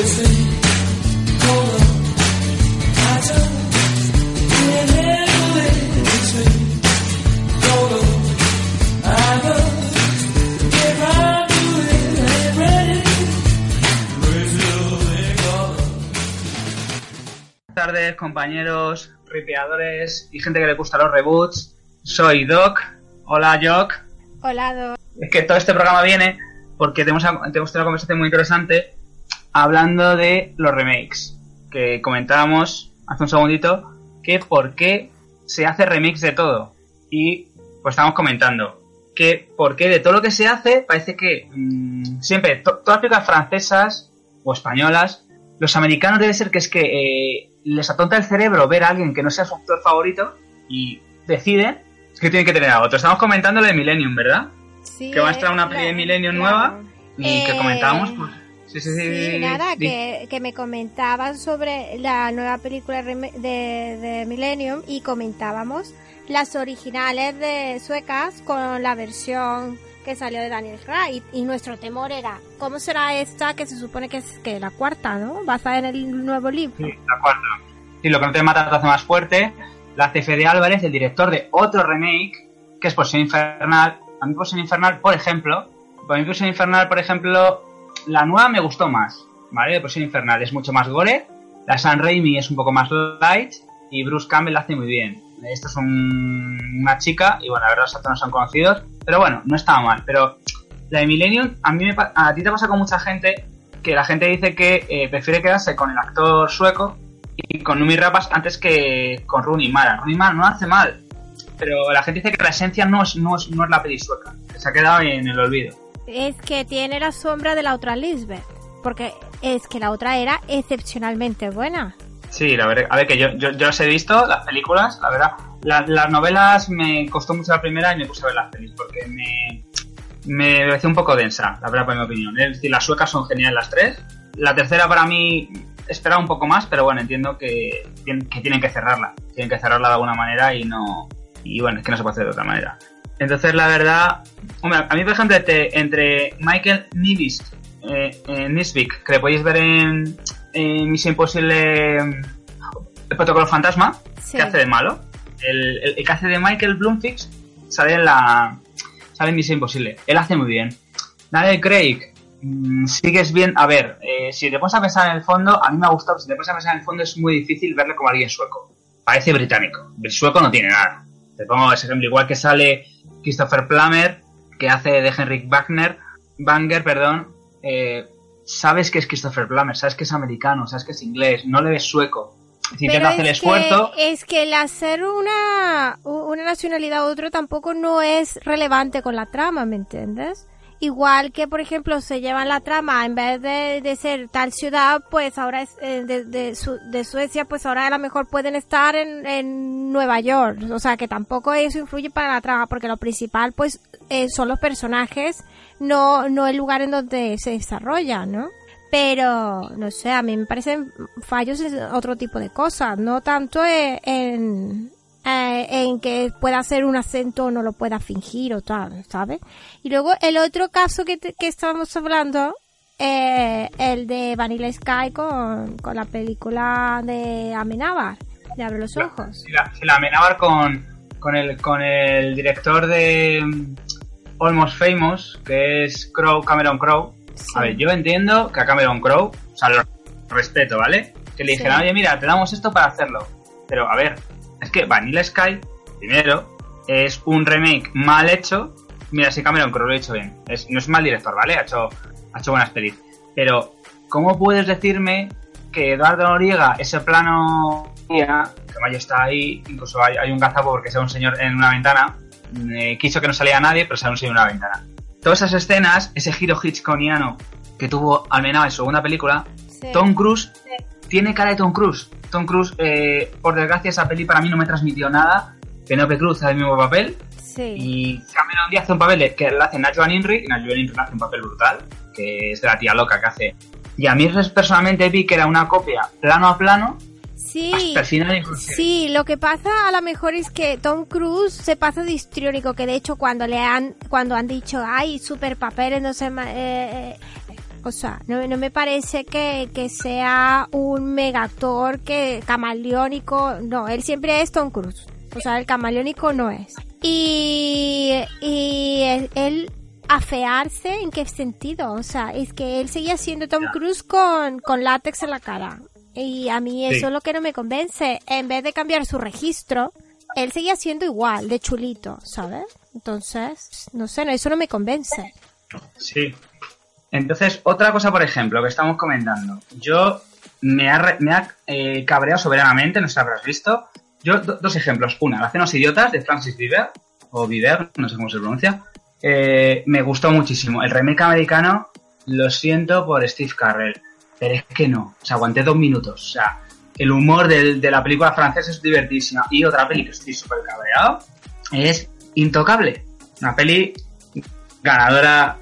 Buenas tardes, compañeros, ripeadores y gente que le gusta los reboots. Soy Doc. Hola, Jock. Hola, Doc. Es que todo este programa viene porque tenemos, tenemos una conversación muy interesante hablando de los remakes. Que comentábamos hace un segundito que por qué se hace remix de todo. Y pues estamos comentando que por qué de todo lo que se hace parece que mmm, siempre, to todas las películas francesas o españolas, los americanos debe ser que es que eh, les atonta el cerebro ver a alguien que no sea su actor favorito y deciden que tienen que tener a otro. Estamos comentando lo de Millennium, ¿verdad? Sí, que va a estar una peli de Millennium claro. nueva y Eh, que comentábamos, pues. Sí, sí, sí. Sí, di- nada, que, que me comentaban sobre la nueva película de, de Millennium y comentábamos las originales de suecas con la versión que salió de Daniel Craig y nuestro temor era ¿cómo será esta que se supone que es que la cuarta, ¿no? Basada en el nuevo libro. Sí, de acuerdo. Sí, lo que no te mata te hace más fuerte. La hace Fede Álvarez, el director de otro remake, que es Posición Infernal. A mí Posición Infernal, por ejemplo, para mí Posición Infernal, por ejemplo, la nueva me gustó más, ¿vale? De Posición Infernal es mucho más gore, la San Raimi es un poco más light y Bruce Campbell la hace muy bien. Esto es un- una chica y bueno, la verdad los actores no son conocidos, pero bueno, no estaba mal. Pero la de Millennium, a mí me, a ti te pasa con mucha gente que la gente dice que eh, prefiere quedarse con el actor sueco y con Numi Rapas antes que con Rooney Mara. Rooney Mara no hace mal, pero la gente dice que la esencia no es, no es, no es la peli sueca, se ha quedado en el olvido. Es que tiene la sombra de la otra Lisbeth, porque es que la otra era excepcionalmente buena. Sí, la verdad, a ver que yo, yo, yo las he visto, las películas, la verdad. La- las novelas me costó mucho la primera y me puse a ver las pelis porque me, me pareció un poco densa, la verdad, por mi opinión. Es decir, las suecas son geniales las tres. La tercera para mí esperaba un poco más, pero bueno, entiendo que, que tienen que cerrarla. Tienen que cerrarla de alguna manera y no. Y bueno, es que no se puede hacer de otra manera. Entonces, la verdad. Hombre, a mí, por ejemplo, entre, entre Michael Nivist, eh, eh, Nisvik, que le podéis ver en, en Misión Imposible. El protocolo fantasma, Sí. que hace de malo. El, el- el que hace de Michael Bloomfix sale en la. sale en Misión Imposible. Él hace muy bien. Daniel Craig, mm, sigues bien. A ver, eh, si te pones a pensar en el fondo, a mí me ha gustado. Si te pones a pensar en el fondo, es muy difícil verle como alguien sueco. Parece británico. El sueco no tiene nada. Te pongo ese ejemplo, igual que sale Christopher Plummer, que hace de Henrik Wagner, Banger, perdón. eh, sabes que es Christopher Plummer, sabes que es americano, sabes que es inglés, no le ves sueco. Si Pero intenta hacer el es esfuerzo. Que, es que el hacer una, una nacionalidad u otro tampoco no es relevante con la trama, ¿me entiendes? Igual que, por ejemplo, se llevan la trama, en vez de, de ser tal ciudad, pues ahora es eh, de, de, Su- de Suecia, pues ahora a lo mejor pueden estar en, en Nueva York. O sea, que tampoco eso influye para la trama, porque lo principal, pues, eh, son los personajes, no, no el lugar en donde se desarrolla, ¿no? Pero, no sé, a mí me parecen fallos en otro tipo de cosas, no tanto eh, en, eh, en que pueda hacer un acento o no lo pueda fingir o tal, ¿sabes? Y luego el otro caso que, te- que estábamos hablando, eh, el de Vanilla Sky con, con la película de Amenábar, de Abre los Ojos. Si la, si la amenabar con, con, el, con el director de Almost Famous, que es Crow, Cameron Crowe. Sí. A ver, yo entiendo que a Cameron Crowe, o sea, lo respeto, ¿vale? Que le Sí. dijeron, oye, mira, te damos esto para hacerlo. Pero, a ver, es que Vanilla Sky, primero, es un remake mal hecho. Mira, si Cameron Crowe lo ha hecho bien. Es, no es mal director, ¿vale? Ha hecho, ha hecho buenas pelis. Pero, ¿cómo puedes decirme que Eduardo Noriega, ese plano que Mayo está ahí, incluso hay, hay un gazapo porque sea un señor en una ventana, eh, quiso que no salía nadie, pero sale un una ventana. Todas esas escenas, ese giro hitchconiano que tuvo Almenaba en su segunda película, Sí. Tom Cruise tiene cara de Tom Cruise. Tom Cruise, eh, por desgracia, esa peli para mí no me transmitió nada. Penelope Cruz hace el mismo papel Sí. y Cameron Díaz hace un papel que le hace Nacho Inri y Nacho Inri hace un papel brutal, que es de la tía loca que hace. Y a mí personalmente vi que era una copia plano a plano Sí. Sí, lo que pasa a lo mejor es que Tom Cruise se pasa de histriónico, que de hecho cuando le han, cuando han dicho, ay, super papeles, no sé, eh, eh, O sea, no, no me parece que, que sea un mega actor que camaleónico. No, él siempre es Tom Cruise. O sea, el camaleónico no es. Y, y él afearse, ¿en qué sentido? O sea, es que él seguía siendo Tom Cruise con, con látex en la cara. Y a mí eso es lo que no me convence. En vez de cambiar su registro, él seguía siendo igual, de chulito, ¿sabes? Entonces, no sé, no, eso no me convence. Sí. Entonces, otra cosa, por ejemplo, que estamos comentando. Yo me ha, me ha eh, cabreado soberanamente, no sé si habrás visto. Yo, dos ejemplos. Una, La Cenos Idiotas de Francis Bieber, o Bieber, no sé cómo se pronuncia. Eh, me gustó muchísimo. El remake americano, lo siento por Steve Carrell, pero es que no. O sea, aguanté dos minutos. O sea, el humor de la película francesa es divertísima. Y otra peli que estoy súper cabreado es Intocable. Una peli ganadora,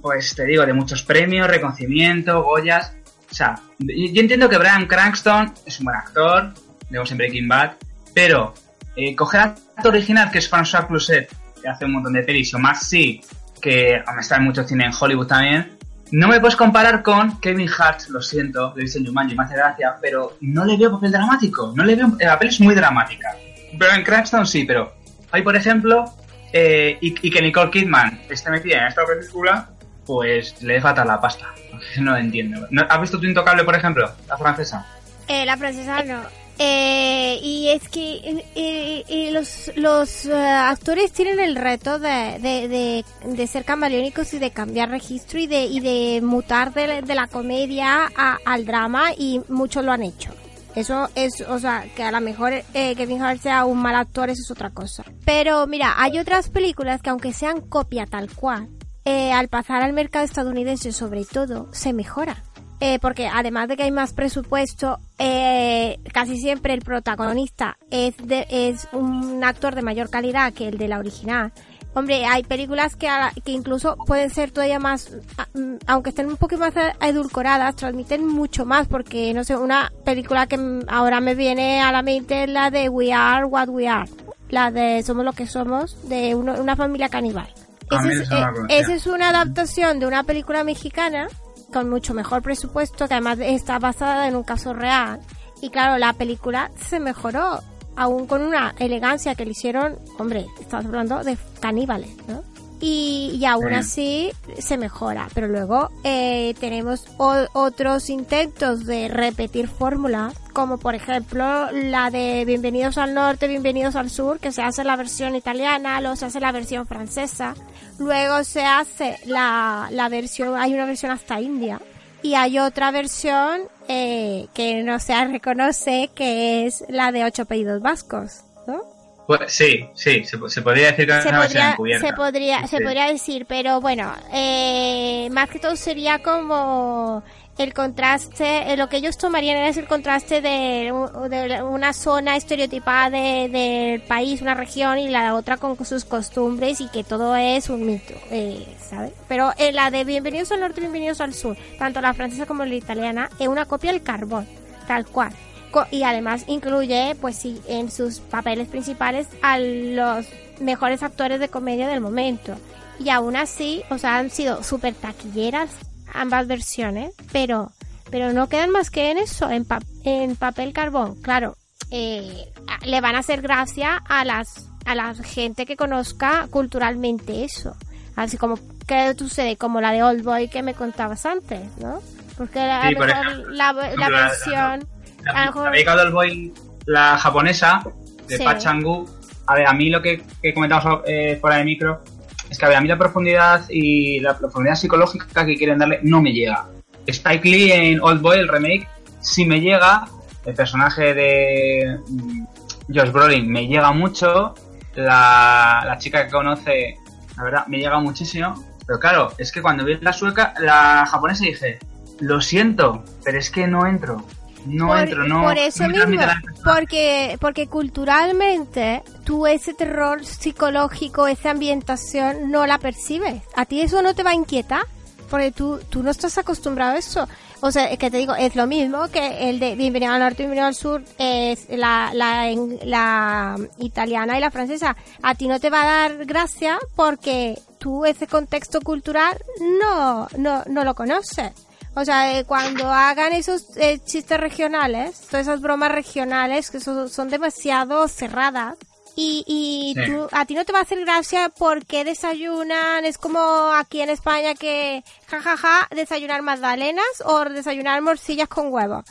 pues te digo, de muchos premios, reconocimiento, Goyas. O sea, yo entiendo que Brian Cranston es un buen actor, vemos en Breaking Bad, pero eh, coger al actor original, que es François Cluzet, que hace un montón de pelis, o Max sí, que está en mucho cine en Hollywood también, no me puedes comparar con Kevin Hart, lo siento, lo visto en Jumanji, me hace gracia, pero no le veo papel dramático, no le veo... La peli es muy dramática. Brian Cranston sí, pero hay, por ejemplo, eh, y, que Nicole Kidman esté metida en esta película, pues le falta la pasta. No lo entiendo. ¿Has visto tu Intocable, por ejemplo? La francesa. Eh, la francesa no. Eh, y es que eh, los, los actores tienen el reto de, de, de, ser camaleónicos y de cambiar registro y de, y de mutar de, la comedia al drama y muchos lo han hecho. Eso es, o sea, que a lo mejor eh, Kevin Hart sea un mal actor, eso es otra cosa. Pero mira, hay otras películas que aunque sean copia tal cual, eh, al pasar al mercado estadounidense sobre todo, se mejora. Eh, porque además de que hay más presupuesto, eh, casi siempre el protagonista es, de, es un actor de mayor calidad que el de la original. Hombre, hay películas que, que incluso pueden ser todavía más, mm, aunque estén un poco más edulcoradas, transmiten mucho más, porque no sé, una película que ahora me viene a la mente es la de We Are What We Are, la de Somos lo que somos, de una familia caníbal. Esa es, es una adaptación de una película mexicana con mucho mejor presupuesto, que además está basada en un caso real. Y claro, la película se mejoró aún con una elegancia que le hicieron, hombre, estamos hablando de caníbales, ¿no? Y, aún así se mejora, pero luego eh, tenemos otros intentos de repetir fórmula, como por ejemplo la de Bienvenidos al Norte, Bienvenidos al Sur, que se hace la versión italiana, luego se hace la versión francesa, luego se hace la, la versión, hay una versión hasta India, y hay otra versión eh, que no se reconoce, que es la de ocho apellidos vascos. Pues, sí, sí, se, podría decir que se podría, se podría, se podría decir, pero bueno, eh, más que todo sería como el contraste, eh, lo que ellos tomarían es el contraste de, una zona estereotipada del país, una región y la otra con sus costumbres y que todo es un mito, eh, ¿sabes? Pero en la de Bienvenidos al Norte, Bienvenidos al Sur, tanto la francesa como la italiana, es una copia del carbón, tal cual. Y además incluye, pues sí, en sus papeles principales a los mejores actores de comedia del momento. Y aún así, o sea, han sido súper taquilleras ambas versiones, pero, pero no quedan más que en eso, en, en papel carbón. Claro, eh, le van a hacer gracia a las a la gente que conozca culturalmente eso. Así como que sucede como la de Old Boy que me contabas antes, ¿no? Porque la, la, versión... La, la, Old Boy, la japonesa, de Pachangu, a ver, a mí lo que, que comentamos eh, fuera de micro es que a, ver, a mí la profundidad y la profundidad psicológica que quieren darle no me llega. Spike Lee en Old Boy, el remake, sí me llega. El personaje de mm, Josh Brolin me llega mucho. La, la chica que conoce, la verdad, me llega muchísimo. Pero claro, es que cuando vi la sueca, la japonesa dije, lo siento, pero es que no entro. No entro, no. Por eso mismo, porque, porque culturalmente tú ese terror psicológico, esa ambientación, no la percibes. A ti eso no te va a inquietar, porque tú, tú no estás acostumbrado a eso. O sea, es que te digo, es lo mismo que el de Bienvenido al Norte, Bienvenido al Sur, es la, la, la italiana y la francesa. A ti no te va a dar gracia porque tú ese contexto cultural no, no, no lo conoces. O sea, eh, cuando hagan esos eh, chistes regionales, todas esas bromas regionales que son, son demasiado cerradas, y, y Sí. tú, a ti no te va a hacer gracia porque desayunan, es como aquí en España que jajaja, desayunar magdalenas o desayunar morcillas con huevo.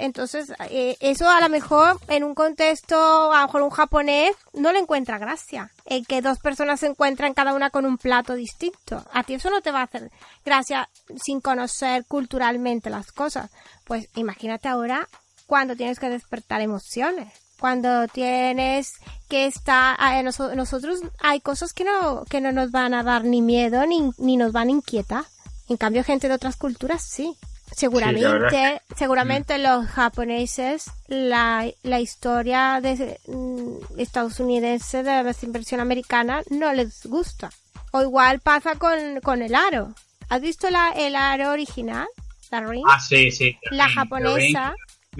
Entonces, eh, eso a lo mejor en un contexto, a lo mejor un japonés no le encuentra gracia. El que dos personas se encuentran cada una con un plato distinto. A ti eso no te va a hacer gracia sin conocer culturalmente las cosas. Pues imagínate ahora cuando tienes que despertar emociones cuando tienes que estar noso- nosotros hay cosas que no que no nos van a dar ni miedo ni, ni nos van a inquietar en cambio gente de otras culturas sí seguramente seguramente los japoneses la, la historia de mm, estadounidense de la inversión americana no les gusta o igual pasa con, con el aro ¿has visto la, el aro original? la ring Ah, sí, sí. la japonesa La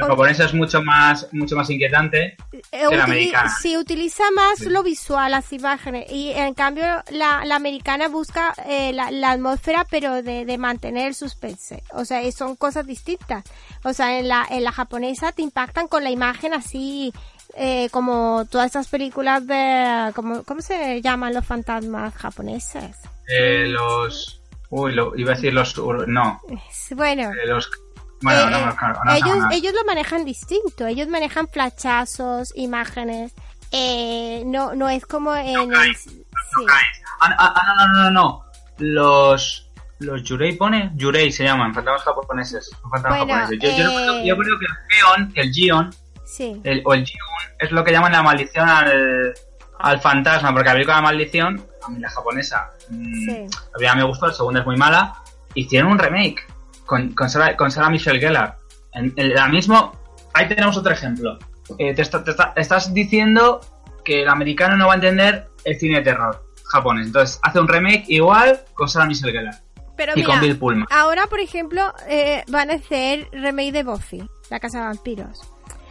japonesa es mucho más, mucho más inquietante. Eh, que la americana. Sí, utiliza más Sí. lo visual, las imágenes. Y en cambio, la, la americana busca eh, la, la atmósfera, pero de, de mantener el suspense. O sea, son cosas distintas. O sea, en la, en la japonesa te impactan con la imagen así, eh, como todas estas películas de. Como, ¿Cómo se llaman los fantasmas japoneses? Eh, los. Uy, lo, iba a decir los. No. Bueno. eh, los. Bueno, Eh, no, no, ellos, lo manejan distinto, ellos manejan flachazos, imágenes, eh, no, no es como en el... Sí. Ah, ah, ah, no, no, no, no. Los. Los Yurei pone. Yurei se llaman, fantasmas japoneses. fantasmas Bueno, japoneses. Yo, eh, creo, yo creo que el Geon, que el Gion, Sí, el, o el Jiun, es lo que llaman la maldición al, al fantasma, porque la película de maldición, a mí la japonesa, mm, Sí. la primera me gustó, la segunda es muy mala, hicieron un remake con, con, Sarah Michelle Gellar. En, en la mismo, ahí tenemos otro ejemplo. Eh, te, está- te está- estás diciendo que el americano no va a entender el cine de terror japonés. Entonces, hace un remake igual con Sarah Michelle Gellar pero y mira, con Bill Pullman. ahora por ejemplo eh, van a hacer remake de Buffy, la casa de vampiros.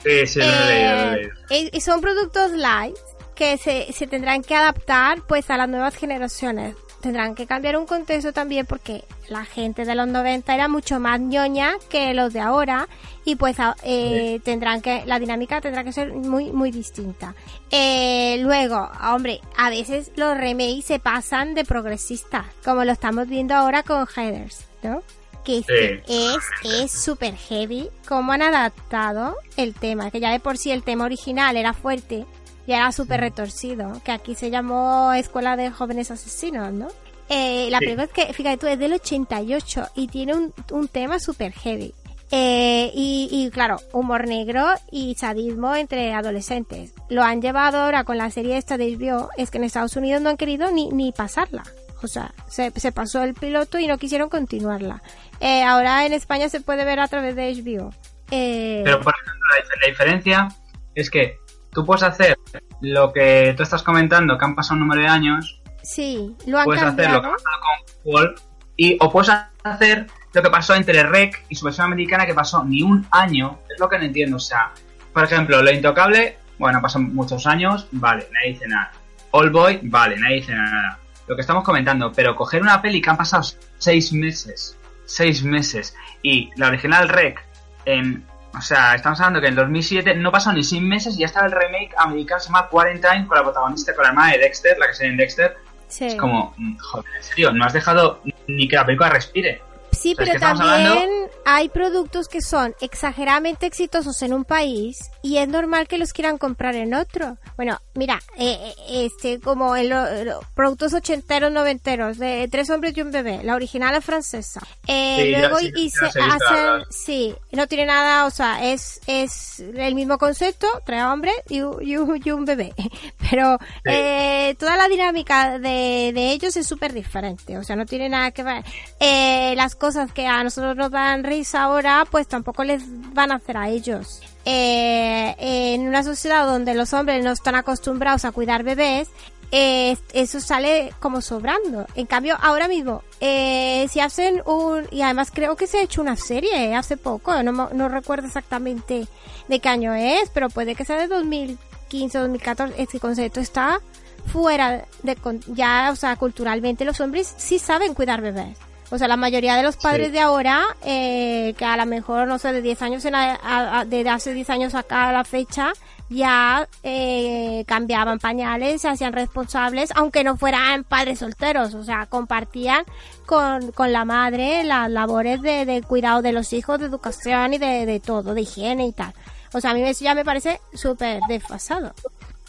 Sí, sí, Eh, leído. y son productos live que se, se tendrán que adaptar pues a las nuevas generaciones. Tendrán que cambiar un contexto también porque la gente de los 90 era mucho más ñoña que los de ahora y pues eh, tendrán que la dinámica tendrá que ser muy muy distinta. Eh, luego, hombre, a veces los remakes se pasan de progresistas, como lo estamos viendo ahora con Headers, ¿no? Que es que es es super heavy cómo han adaptado el tema, que ya de por sí el tema original era fuerte y era súper retorcido, que aquí se llamó Escuela de Jóvenes Asesinos, ¿no? Eh, la Sí. película es que, fíjate tú, es del 88 y tiene un, un tema súper heavy. Eh, y, y claro, humor negro y sadismo entre adolescentes. Lo han llevado ahora con la serie esta de HBO, es que en Estados Unidos no han querido ni, ni pasarla. O sea, se, se pasó el piloto y no quisieron continuarla. Eh, ahora en España se puede ver a través de HBO. Eh, Pero, por ejemplo, la diferencia es que tú puedes hacer lo que tú estás comentando, que han pasado un número de años, sí, lo han puedes hacer lo que ha pasado con Wolf, y, o puedes hacer lo que pasó entre Rec y su versión americana, que pasó ni un año, es lo que no entiendo. O sea, por ejemplo, Lo Intocable, bueno, pasan muchos años, vale, nadie dice nada. All Boy, vale, nadie dice nada. Lo que estamos comentando, pero coger una peli que han pasado seis meses, seis meses, y la original Rec, en, o sea, estamos hablando que en 2007 no pasó ni seis meses y ya estaba el remake americano, se llama Quarantine, con la protagonista, con la hermana de Dexter, la que sale en Dexter, Sí. es como, mm, joder, en serio, no has dejado ni que la película respire. Sí, O sea, es pero que también hablando- hay productos que son exageradamente exitosos en un país y es normal que los quieran comprar en otro. Bueno, mira, eh, eh, este como en los productos ochenteros, noventeros de Tres hombres y un bebé, la original es francesa. Eh, Sí, luego sí, y se hacen, sí, no tiene nada, o sea, es es el mismo concepto, tres hombres y, y un- y un bebé, pero eh, toda la dinámica de, de ellos es súper diferente, o sea, no tiene nada que ver. Eh, las cosas que a nosotros nos dan risa ahora, pues tampoco les van a hacer a ellos. Eh, en una sociedad donde los hombres no están acostumbrados a cuidar bebés, eh, eso sale como sobrando. En cambio, ahora mismo, eh, si hacen un... Y además creo que se ha hecho una serie hace poco, no, no recuerdo exactamente de qué año es, pero puede que sea de 2015 o 2014. Este concepto está fuera de, ya, o sea, culturalmente los hombres sí saben cuidar bebés. O sea, la mayoría de los padres de ahora, eh, que a lo mejor, no sé, de 10 años, en de hace 10 años acá a la fecha, ya eh, cambiaban pañales, se hacían responsables, aunque no fueran padres solteros, o sea, compartían con, con la madre las labores de, de, cuidado de los hijos, de educación y de, de todo, de higiene y tal. O sea, a mí ya me parece súper desfasado.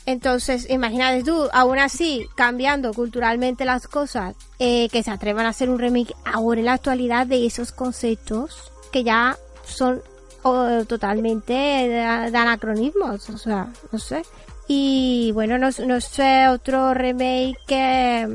Entonces, imagínate tú, aún así, cambiando culturalmente las cosas, eh, que se atrevan a hacer un remake ahora en la actualidad de esos conceptos que ya son totalmente de, anacronismos, o sea, no sé. Y bueno, no, no sé, otro remake que,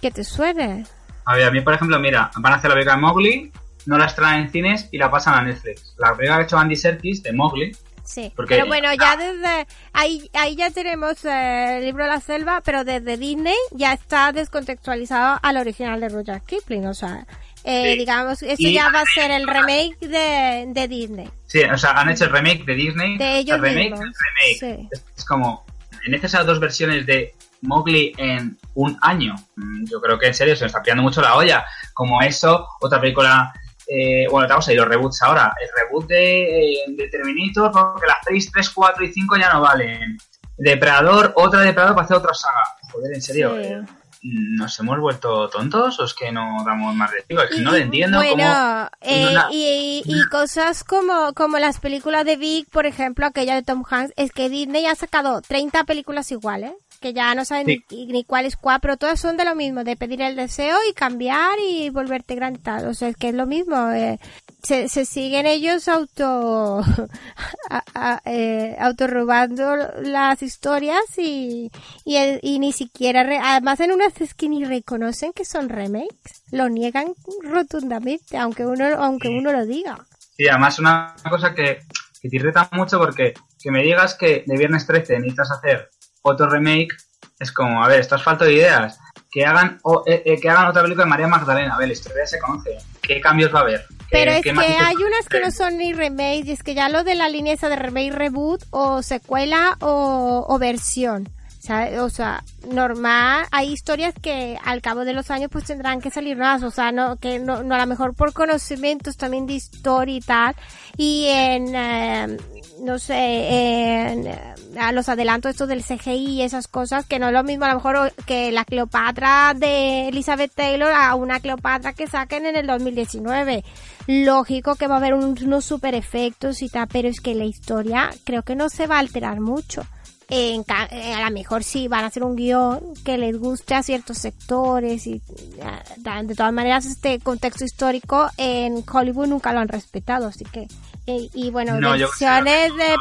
que te suene. A ver, a mí, por ejemplo, mira, van a hacer la película de Mowgli, no la extraen en cines y la pasan a Netflix. La película que ha hecho Andy Serkis de Mowgli Sí, pero bueno, ya desde ahí, ahí ya tenemos eh, el libro de la selva, pero desde Disney ya está descontextualizado al original de Roger Kipling, o sea, eh, digamos, eso ya va a ser el remake de, de, Disney. Sí, o sea, han hecho el remake de Disney. De ellos el remake, remake. Es, como, en esas dos versiones de Mowgli en un año. Mm, yo creo que en serio se me está pillando mucho la olla. Como eso, otra película eh, bueno, estamos ahí los reboots ahora. El reboot de, eh, de Terminator, porque las 6, 3, 4 y 5 ya no valen. Depredador, otra Depredador para hacer otra saga. Joder, en serio. Eh, ¿Nos hemos vuelto tontos o es que no damos más de Es que no lo entiendo. Bueno, eh, y, y, cosas como, como las películas de Vic, por ejemplo, aquella de Tom Hanks, es que Disney ha sacado 30 películas iguales que ya no saben ni, cuál es cuál, pero todas son de lo mismo, de pedir el deseo y cambiar y volverte grande tal. O sea, es que es lo mismo. Eh, se, se, siguen ellos auto, a, eh, autorrobando las historias y, y, y ni siquiera, además en unas es que ni reconocen que son remakes, lo niegan rotundamente, aunque uno, aunque uno lo diga. Sí, además una cosa que, que te irrita mucho porque que me digas que de viernes 13 necesitas hacer otro remake, es como, a ver, estás falta de ideas. Que hagan, eh, eh, que hagan otra película de María Magdalena. A ver, la historia se conoce. ¿Qué cambios va a haber? Pero es que hay unas que no son ni remake, y es que ya lo de la línea esa de remake, reboot, o secuela, o, o versión. O sea, normal, hay historias que al cabo de los años pues tendrán que salir nuevas, o sea, no, que no, no a lo mejor por conocimientos también de historia y tal, y en, eh, no sé, en, a los adelantos estos del CGI y esas cosas, que no es lo mismo a lo mejor que la Cleopatra de Elizabeth Taylor a una Cleopatra que saquen en el 2019. Lógico que va a haber unos super efectos y tal, pero es que la historia creo que no se va a alterar mucho. En, eh, a lo mejor sí van a hacer un guion que les guste a ciertos sectores y eh, de todas maneras este contexto histórico en Hollywood nunca lo han respetado así que eh, y, bueno versiones de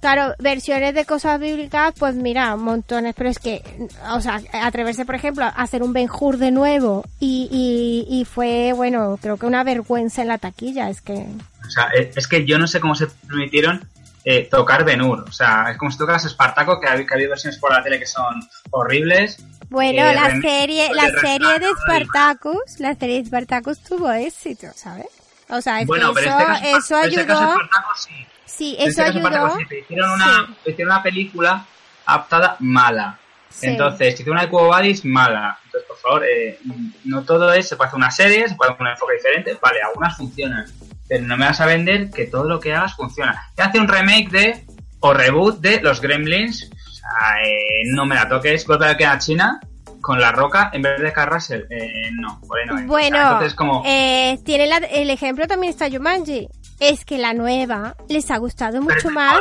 claro versiones de cosas bíblicas pues mira montones pero es que o sea atreverse por ejemplo a hacer un Ben Hur de nuevo y, y, y fue bueno creo que una vergüenza en la taquilla es que o sea es que yo no sé cómo se permitieron eh, tocar Benur. O sea, es como si tocas Espartaco, que ha, habido versiones por la tele que son horribles. Bueno, eh, la serie, la serie de Spartacus, la serie de Spartacus tuvo éxito, ¿sabes? O sea, es bueno, que eso, este eso ayudó. Este caso sí. Sí, eso este ayudó. sí. hicieron, una, hicieron una película adaptada mala. Entonces, si hicieron una de Cubo mala. Entonces, por favor, eh, no todo es, se puede hacer una serie, se puede hacer un enfoque diferente. Vale, algunas funcionan pero no me vas a vender que todo lo que hagas funciona. Te hace un remake de, o reboot de los Gremlins, o sea, eh, no me la toques, que a China con la roca en vez de Carrasel. Eh, no, por ahí no Bueno, Entonces, como... eh, tiene el ejemplo también está Jumanji. Es que la nueva les ha gustado mucho más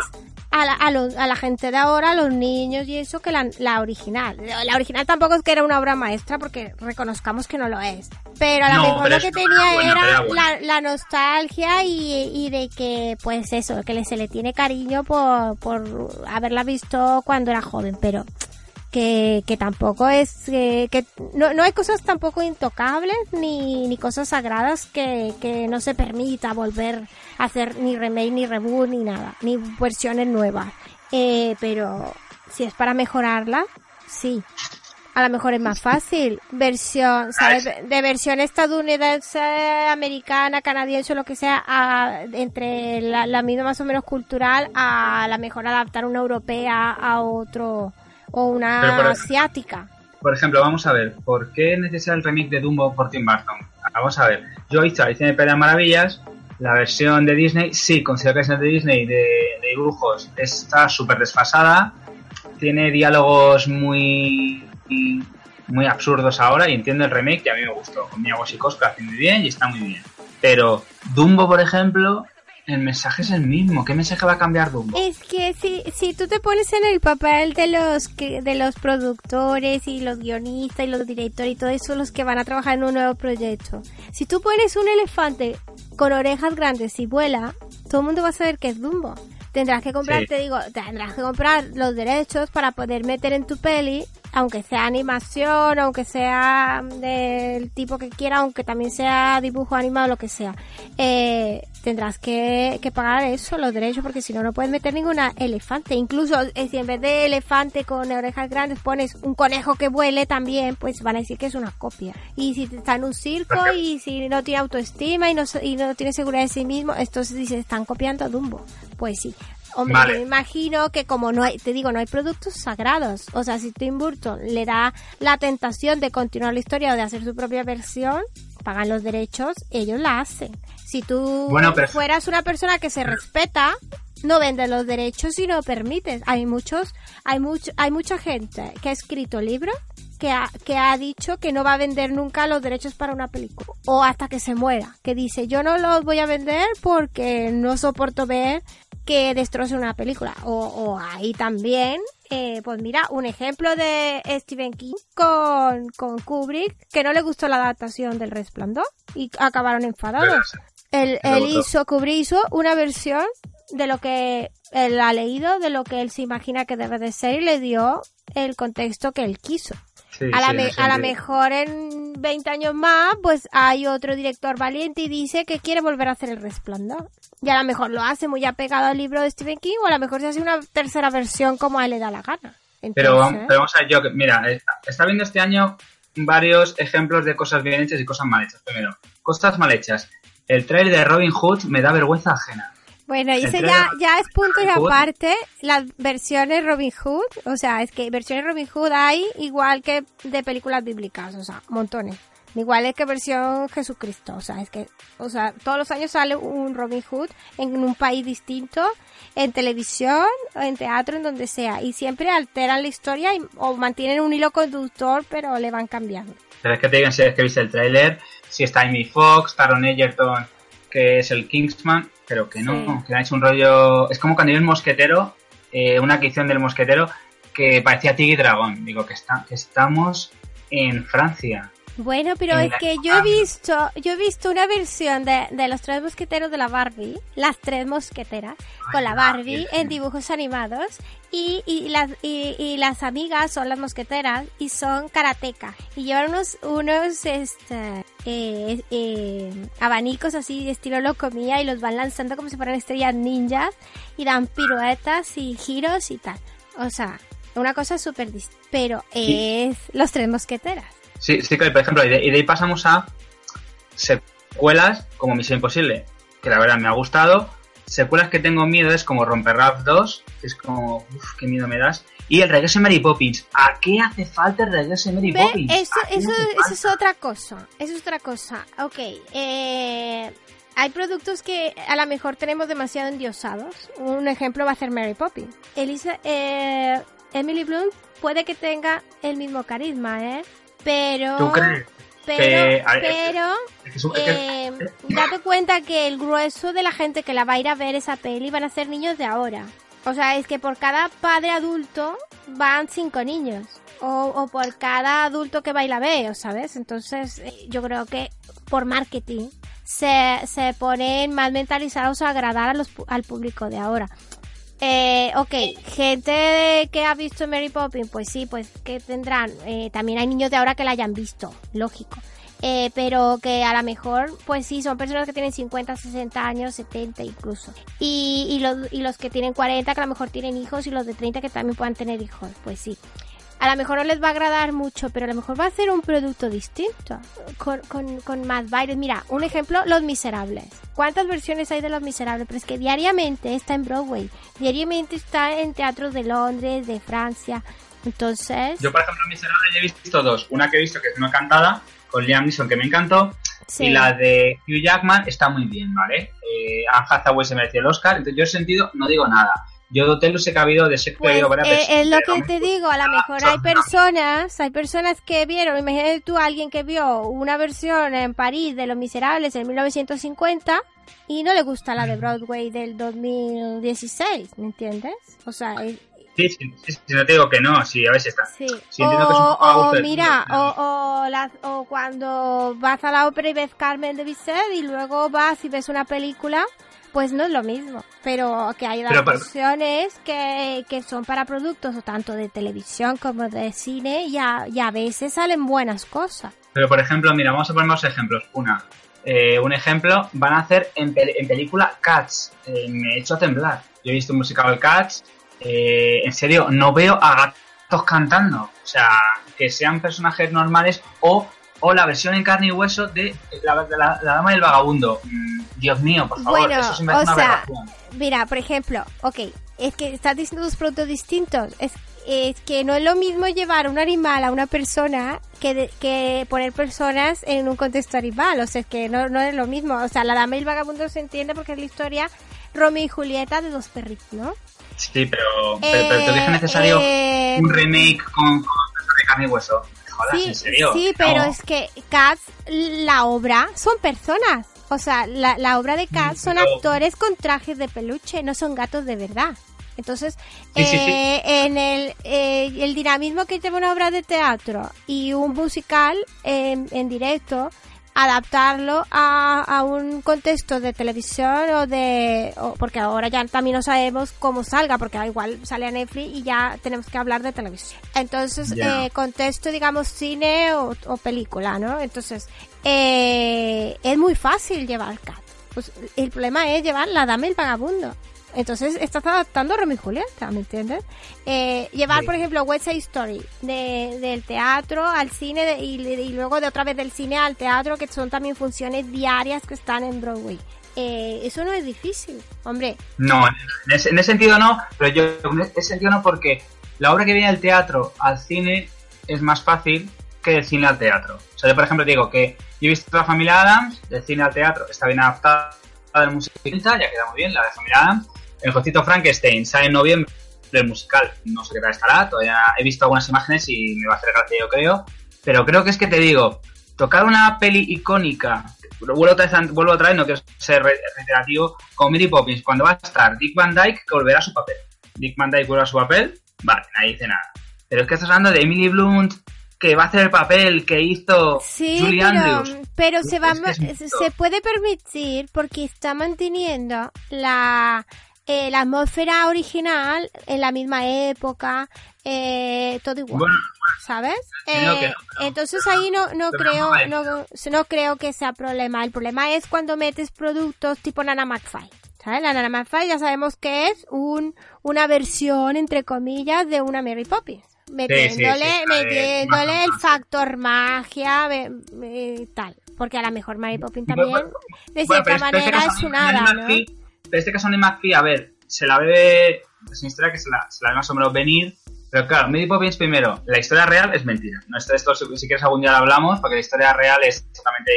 a la, a, la gente de ahora, a los niños y eso, que la, la, original. La original tampoco es que era una obra maestra porque reconozcamos que no lo es. Pero a lo mejor lo que tenía era, la, la, nostalgia y, y, de que, pues eso, que se le tiene cariño por, por haberla visto cuando era joven, pero que, que tampoco es, eh, que no, no hay cosas tampoco intocables ni, ni cosas sagradas que, que no se permita volver a hacer ni remake, ni reboot, ni nada, ni versiones nuevas. Eh, pero si es para mejorarla, sí. A lo mejor es más fácil. Versión, ¿sabes? De versión estadounidense, americana, canadiense o lo que sea, a, entre la, la misma más o menos cultural, a la mejor adaptar una europea a otro, o una por- asiática. Por ejemplo, vamos a ver, ¿por qué es necesario el remake de Dumbo por Tim Burton? Vamos a ver, yo he visto Alicia en el Maravillas, la versión de Disney, sí, considero que la versión de Disney de, de dibujos está súper desfasada, tiene diálogos muy muy absurdos ahora y entiendo el remake que a mí me gustó, con Mia Wasikowska hace muy bien y está muy bien. Pero Dumbo, por ejemplo, el mensaje es el mismo. ¿Qué mensaje va a cambiar Dumbo? Es que si, si tú te pones en el papel de los que, de los productores y los guionistas y los directores y todo eso, los que van a trabajar en un nuevo proyecto. Si tú pones un elefante con orejas grandes y vuela, todo el mundo va a saber que es Dumbo. Tendrás que comprar, Sí. te digo, tendrás que comprar los derechos para poder meter en tu peli, aunque sea animación, aunque sea del tipo que quiera, aunque también sea dibujo animado, lo que sea. Eh, tendrás que, que pagar eso, los derechos, porque si no, no puedes meter ninguna elefante. Incluso eh, si en vez de elefante con orejas grandes pones un conejo que vuele también, pues van a decir que es una copia. Y si está en un circo y si no tiene autoestima y no, y no tiene seguridad de sí mismo, entonces dice, están copiando a Dumbo. Pues sí. Hombre, Vale. yo me imagino que como no hay, te digo, no hay productos sagrados. O sea, si Tim Burton le da la tentación de continuar la historia o de hacer su propia versión, pagan los derechos, ellos la hacen. Si tú Bueno, pero- fueras una persona que se respeta, no vendes los derechos y no permites. Hay muchos, hay mucho, hay mucha gente que ha escrito libros que ha, que ha dicho que no va a vender nunca los derechos para una película o hasta que se muera, que dice yo no los voy a vender porque no soporto ver que destroce una película. O, o ahí también eh, pues mira un ejemplo de Stephen King con, con Kubrick que no le gustó la adaptación del Resplandor y acabaron enfadados. Él, él hizo, Kubrick hizo una versión de lo que él ha leído, de lo que él se imagina que debe de ser y le dio el contexto que él quiso. Sí, a la, sí, me- en a la mejor en 20 años más, pues hay otro director valiente y dice que quiere volver a hacer el resplandor. Y a lo mejor lo hace muy apegado al libro de Stephen King o a lo mejor se hace una tercera versión como a él le da la gana. Pero, vamos- Entonces, pero vamos a ver, yo, que- mira, eh, está viendo este año varios ejemplos de cosas bien hechas y cosas mal hechas. Primero, cosas mal hechas. El trailer de Robin Hood me da vergüenza ajena. Bueno, y ese ya, ya es punto y Robin Hood. aparte, las versiones Robin Hood, o sea, es que versiones Robin Hood hay igual que de películas bíblicas, o sea, montones. Igual es que versión Jesucristo, o sea, es que, o sea, todos los años sale un Robin Hood en un país distinto, en televisión, en teatro, en donde sea, y siempre alteran la historia y- o mantienen un hilo conductor, pero le van cambiando. Pero es que te digan si es que viste el tráiler, si está Amy Fox, Taron Egerton, que es el Kingsman, pero que no, Sí. que hecho un rollo... Es como cuando vi el Mosquetero, eh, una edición del Mosquetero, que parecía Tigre y Dragón. Digo, que, está, que estamos en Francia. Bueno, pero es que yo he visto, yo he visto una versión de, de los tres mosqueteros de la Barbie, las tres mosqueteras, con la Barbie en dibujos animados y, y las y, y las amigas son las mosqueteras y son karatecas y llevan unos unos este eh, eh, abanicos así de estilo locomía y los van lanzando como si fueran estrellas ninjas y dan piruetas y giros y tal. O sea, una cosa súper distinta. Pero es los tres mosqueteras. Sí, sí que, por ejemplo, y de, y de ahí pasamos a secuelas como Misión Imposible, que la verdad me ha gustado. Secuelas que tengo miedo es como Romper Rap 2, que es como, uff, qué miedo me das. Y el regreso de Mary Poppins. ¿A qué hace falta el regreso de Mary Ve, Poppins? Eso, ¿A qué eso, es otra cosa. Eso es otra cosa. Ok. Eh, hay productos que a lo mejor tenemos demasiado endiosados. Un ejemplo va a ser Mary Poppins. Elisa, eh, Emily Bloom puede que tenga el mismo carisma, ¿eh? Pero... ¿Tú crees? Pero, que- pero, Es que es un- es que- eh, date cuenta que el grueso de la gente que la va a ir a ver esa peli van a ser niños de ahora. O sea, es que por cada padre adulto van cinco niños. O, o por cada adulto que va a ir a ver, ¿sabes? Entonces, eh, yo creo que por marketing se, se ponen más mentalizados a agradar a los, pu- al público de ahora. Eh, ok, gente que ha visto Mary Poppins, pues sí, pues que tendrán. Eh, también hay niños de ahora que la hayan visto, lógico. Eh, pero que a lo mejor, pues sí, son personas que tienen 50, 60 años, 70 incluso. Y, y, los, y los que tienen 40 que a lo mejor tienen hijos y los de 30 que también puedan tener hijos, pues sí. A lo mejor no les va a agradar mucho, pero a lo mejor va a ser un producto distinto, con, con, con más bailes. Mira, un ejemplo, Los Miserables. ¿Cuántas versiones hay de Los Miserables? Pero es que diariamente está en Broadway, diariamente está en teatros de Londres, de Francia. Entonces... Yo, por ejemplo, Miserable he visto dos. Una que he visto que es una cantada con Liam Neeson que me encantó. Y la de Hugh Jackman está muy bien, ¿vale? Eh, Anne Hathaway se mereció el Oscar. Entonces yo en ese sentido no digo nada. Yo de Hotel he cabido, de he Pues, varias eh, es lo que te digo, a lo mejor hay personas, hay personas que vieron, imagínate tú a alguien que vio una versión en París de Los Miserables en 1950 y no le gusta la de Broadway del 2016, ¿me entiendes? O sea, es- Sí, sí, sí, sí, no te digo que no, sí, a veces está. sí. Sí, que es un o, o mira, o, o, o cuando vas a la ópera y ves Carmen de Bizet y luego vas y ves una película, pues no es lo mismo. Pero que hay Pero, adaptaciones que, que son para productos tanto de televisión como de cine y a, y a veces salen buenas cosas. Pero por ejemplo, mira, vamos a poner más ejemplos. Una, eh, un ejemplo, van a hacer en, pel- en película Cats. Eh, me he hecho temblar. Yo he visto un musical Cats. eh, en serio, no veo a gatos cantando. O sea, que sean personajes normales o, o la versión en carne y hueso de la, la- la dama y el vagabundo. Mm, Dios mío, por favor, Bueno, eso sí me hace o una sea. Mira, por ejemplo, ok, es que estás diciendo dos productos distintos. Es, es que no es lo mismo llevar un animal a una persona que, de- que poner personas en un contexto animal. O sea, es que no, no es lo mismo. O sea, la dama y el vagabundo se entiende porque es la historia Romeo y Julieta de dos perritos, ¿no? Sí, pero, pero, pero ¿te Eh, necesario eh, un remake con, con personas de carne y hueso? ¿Me jodas, Sí, en serio? sí, pero No. es que Cats, la obra, son personas. O sea, la, la obra de Cats son actores con trajes de peluche, no son gatos de verdad. Entonces, Sí, sí, sí. eh, en el, eh, el dinamismo que lleva una obra de teatro y un musical en, en directo, adaptarlo a, a un contexto de televisión o de... o- porque ahora ya también no sabemos cómo salga, porque igual sale a Netflix y ya tenemos que hablar de televisión. Entonces, eh, contexto, digamos, cine o, o película, ¿no? Entonces, eh, es muy fácil llevar Cat. Pues el problema es llevar La Dama y el Vagabundo. Entonces estás adaptando a Romeo y Julieta, ¿me entiendes? Eh, llevar, Sí. por ejemplo, West Side Story de, del teatro al cine de- y, y luego de otra vez del cine al teatro, que son también funciones diarias que están en Broadway. Eh, eso no es difícil, hombre. No, en ese, en ese sentido no, pero yo en ese sentido no porque la obra que viene del teatro al cine es más fácil que del cine al teatro. O sea, yo por ejemplo digo que yo he visto la familia Adams, del cine al teatro, está bien adaptada del musical, ya queda muy bien, la de familia Adams. El Josito Frankenstein sale en noviembre del musical, no sé qué tal estará, todavía he visto algunas imágenes y me va a hacer gracia yo creo, pero creo que es que te digo, tocar una peli icónica, vuelvo otra vez, vuelvo otra vez no quiero ser re- reiterativo, con Mary Poppins, cuando va a estar Dick Van Dyke, que volverá a su papel. Dick Van Dyke vuelve a su papel, vale, nadie dice nada. Pero es que estás hablando de Emily Blunt, que va a hacer el papel que hizo Sí, Julie pero, Andrews. pero se va Es que se puede permitir porque está manteniendo la eh, la atmósfera original en la misma época, eh, todo igual, Bueno, ¿sabes? Eh, no, pero- entonces ahí no no creo no, no creo que sea problema. El problema es cuando metes productos tipo Nana McFly. ¿Sabes? La Nana McFly ya sabemos que es un una versión entre comillas de una Mary Poppins. Metiéndole, sí, metiéndole el factor magia, tal. Porque a lo mejor Mary Poppins Bueno, también, de cierta manera, es un Annie hada, ¿no? Pero este caso Annie McPhee, a ver, se la ve, es una historia que se la, se la ve más o menos venir, pero claro, Mary Poppins primero, la historia real es mentira. No, esto, esto si, si quieres algún día lo hablamos, porque la historia real es totalmente,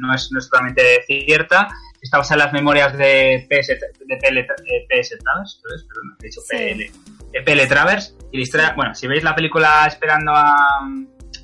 no es, no es totalmente cierta. Está basada en las memorias de PS, de PL, eh, PS Travers, perdón, he dicho. PL, de PL Travers, y la historia, bueno, si veis la película Esperando a,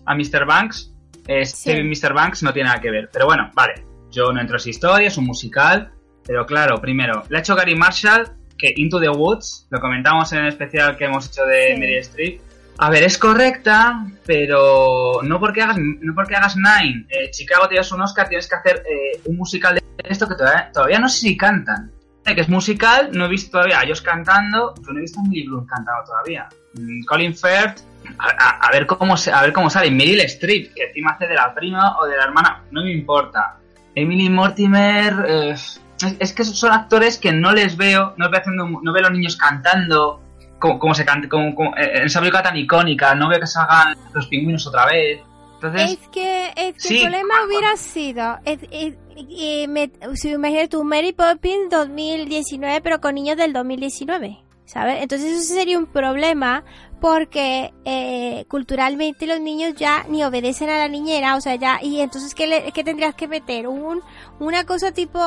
a Mr. Banks, eh, Sí. Mr. Banks no tiene nada que ver. Pero bueno, vale. Yo no entro en esa historia, es un musical. Pero claro, primero, le ha hecho Gary Marshall, que Into the Woods, lo comentamos en el especial que hemos hecho de Sí. Meryl Streep. A ver, es correcta, pero no porque hagas, no porque hagas Nine, eh, Chicago tienes un Oscar, tienes que hacer eh, un musical de esto que todavía, todavía no sé si cantan. Eh, que es musical, no he visto todavía a ellos cantando, yo no he visto a Emily Blunt cantando todavía. Mm, Colin Firth, a, a- a ver cómo se, a ver cómo sale. Meryl Streep, que encima hace de la prima o de la hermana, no me importa. Emily Mortimer, eh, es, es que son actores que no les veo, no veo haciendo, no veo a los niños cantando, como, como se canta, como, como- eh, en esa película tan icónica, no veo que salgan los pingüinos otra vez. Entonces, Es que, es que Sí, el problema hubiera sido, es- es- eh, me- si imagínate tu Mary Poppins 2019, pero con niños del 2019. ¿sabes? Entonces eso sería un problema porque eh, culturalmente los niños ya ni obedecen a la niñera, o sea, ya, y entonces, ¿qué, le, qué tendrías que meter? Un, una cosa tipo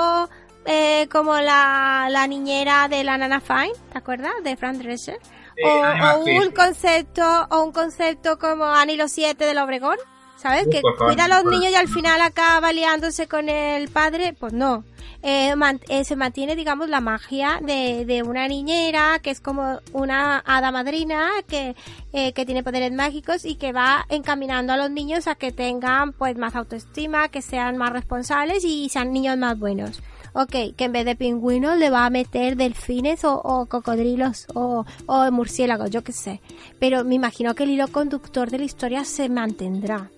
eh, como la, la niñera de la Nana Fine, ¿te acuerdas? De Fran Drescher. o, o un concepto, o un concepto como Annie los siete del Obregón, ¿sabes? Uh, que favor, cuida a los por- niños y al final acaba liándose con el padre, pues no. Eh, man- eh, se mantiene, digamos, la magia de, de una niñera que es como una hada madrina que, eh, que tiene poderes mágicos y que va encaminando a los niños a que tengan pues más autoestima, que sean más responsables y sean niños más buenos. Ok, que en vez de pingüinos le va a meter delfines o, o cocodrilos o, o murciélagos, yo qué sé. Pero me imagino que el hilo conductor de la historia se mantendrá.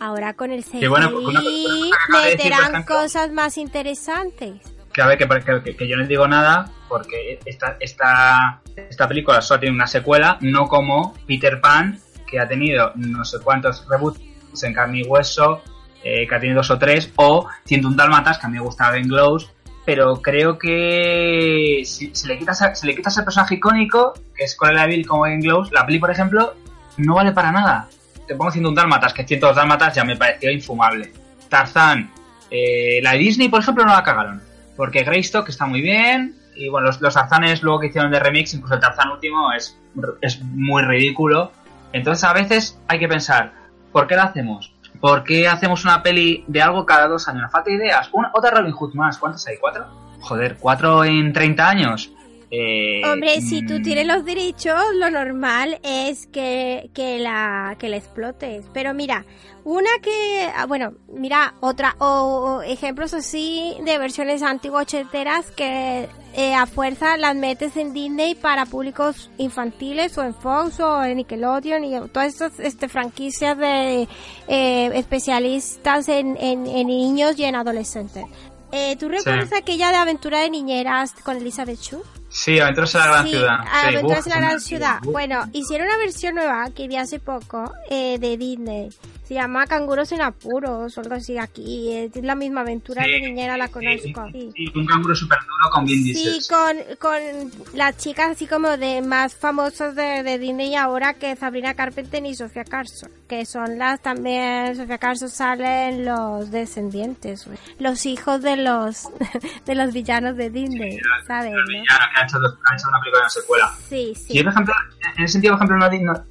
Ahora con el CGI bueno, una decir, meterán ejemplo- cosas más interesantes. que a ver, que, que- que- yo no les digo nada, porque esta, esta, esta película solo tiene una secuela, no como Peter Pan, que ha tenido no sé cuántos reboots en carne y hueso, eh, que tenido dos o tres, o 101 Dálmatas, que a mí me gusta Ben Close, pero creo que si, le quitas a- le el personaje icónico, que es Cruella de Vil como Ben Close, la peli, por ejemplo, no vale para nada. Te pongo 101 Dálmatas, que 102 Dálmatas ya me pareció infumable. Tarzán, eh, la de Disney, por ejemplo, no la cagaron. Porque Greystock está muy bien. Y bueno, los, los Tarzanes luego que hicieron de remix, incluso el Tarzán último, es, es muy ridículo. Entonces a veces hay que pensar, ¿por qué la hacemos? ¿Por qué hacemos una peli de algo cada dos años? Nos falta ideas. Una, otra Robin Hood más. ¿Cuántas hay? ¿Cuatro? Joder, ¿cuatro en 30 años? Eh, Hombre, si tú mm, tienes los derechos, lo normal es que, que la que la explotes. Pero mira, una que, ah, bueno, mira, otra, o, o ejemplos así de versiones antiguas ochenteras que eh, a fuerza las metes en Disney para públicos infantiles o en Fox o en Nickelodeon y todas estas este, franquicias de eh, especialistas en, en, en niños y en adolescentes. Eh, ¿Tú recuerdas aquella de aventura de niñeras con Elizabeth Shue? Sí, Aventuras en la Gran Sí, Ciudad. Aventuras en la Gran Ciudad. Bueno, hicieron una versión nueva que vi hace poco eh, de Disney. Se llama Canguros en apuros o algo así aquí. Es la misma aventura Sí, de niñera, la conozco. Sí. sí, un canguro súper duro con Vin Sí, con, con las chicas así como de más famosas de, de Disney ahora que Sabrina Carpenter y Sofía Carson, que son las también, Sofía Carson salen los descendientes, los hijos de los de los villanos de Disney, ¿sabes? El no? Que ha hecho, dos- ha hecho una película de una secuela. Sí, sí. yo, por ejemplo, en ese sentido, por ejemplo, no, no-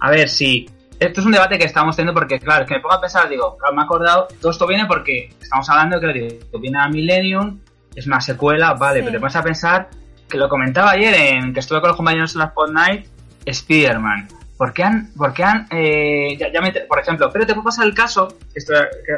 A ver, si. Esto es un debate que estamos teniendo porque, claro, es que me pongo a pensar, digo, claro, me he acordado, todo esto viene porque estamos hablando de que digo, viene a Millennium, es una secuela, vale, Sí. pero te pones a pensar, que lo comentaba ayer en que estuve con los compañeros en la Night, Spider-Man. ¿Por qué han, por qué han, eh, ya, ya me- por ejemplo, pero te puedo pasar el caso, esto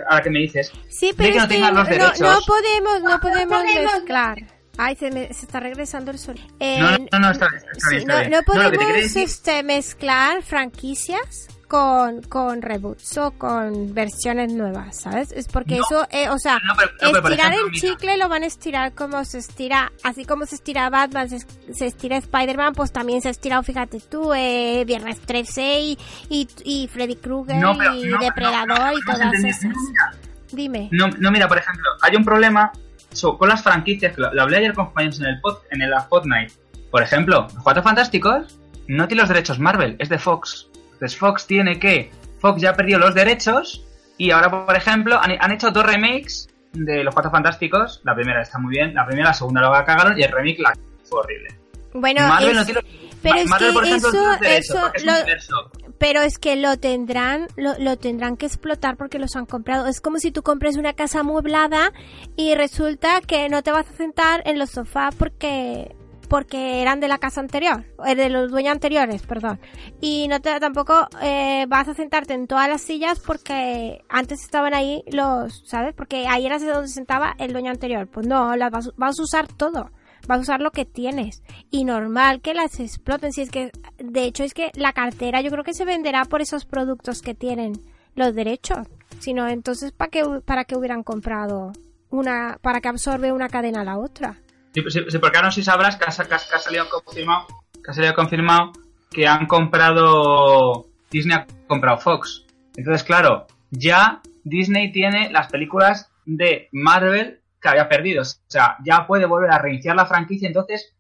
ahora que me dices, Sí, pero que no tengan los no, derechos. no podemos, no podemos mezclar. Ay, se, me, se está regresando el. Eh, No, no, no, está bien, está sí, bien, está no, bien. podemos este, mezclar franquicias con, con reboots o con versiones nuevas, ¿sabes? Es porque No. eso, eh, o sea, No, pero- no, pero por estirar ejemplo, el chicle lo van a estirar como se estira, así como se estira Batman, se, se estira Spider-Man, pues también se ha estirado, fíjate tú, eh, Viernes 13 y, y, y Freddy Krueger y Depredador no, y todas esas. Mira, Dime. No, no, mira, por ejemplo, hay un problema so- con las franquicias, que lo, lo hablé ayer con compañeros en el pod, en el Fortnite. Por ejemplo, los Cuatro Fantásticos no tiene los derechos Marvel, es de Fox. Entonces Fox tiene que... Fox ya ha perdido los derechos y ahora, por ejemplo, han, han hecho dos remakes de los Cuatro Fantásticos. La primera está muy bien, la primera, la segunda la cagaron y el remake la fue horrible. Bueno, Marvel es- no tiene... pero Ma- es Marvel, que por ejemplo, eso- es lo-. Pero es que lo tendrán, lo, lo tendrán que explotar porque los han comprado. Es como si tú compres una casa amueblada y resulta que no te vas a sentar en los sofás porque porque eran de la casa anterior, de los dueños anteriores, perdón. Y no te tampoco eh, vas a sentarte en todas las sillas porque antes estaban ahí los, ¿sabes? Porque ahí era donde se sentaba el dueño anterior. Pues no, las vas, vas a usar todo vas a usar lo que tienes. Y normal que las exploten si es que de hecho es que la cartera yo creo que se venderá por esos productos que tienen los derechos. Sino entonces para qué para qué hubieran comprado una para que absorbe una cadena a la otra Sí, sí, sí, porque ahora no si sabrás que ha- que ha salido confirmado, que ha salido confirmado que han comprado Disney ha comprado Fox. Entonces, claro, ya Disney tiene las películas de Marvel que había perdido. O sea, ya puede volver a reiniciar la franquicia. Entonces,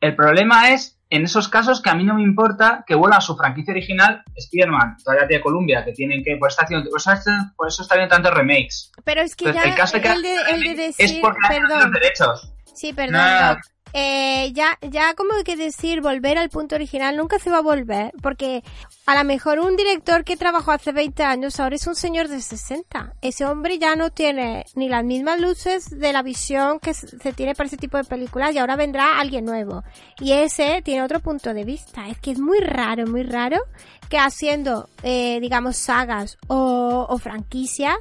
el problema es en esos casos que a mí no me importa que vuelva a su franquicia original, Spider-Man, todavía tiene Columbia, que tienen que, por, esta, por, eso, por eso está viendo tantos remakes. Pero es que ya el, caso el, de, el de decir, es porque perdón. los derechos. Sí, perdón. No, eh, ya, ya como que decir volver al punto original nunca se va a volver, porque a lo mejor un director que trabajó hace 20 años ahora es un señor de 60. Ese hombre ya no tiene ni las mismas luces de la visión que se tiene para ese tipo de películas y ahora vendrá alguien nuevo. Y ese tiene otro punto de vista. Es que es muy raro, muy raro que haciendo, eh, digamos, sagas o, o franquicias,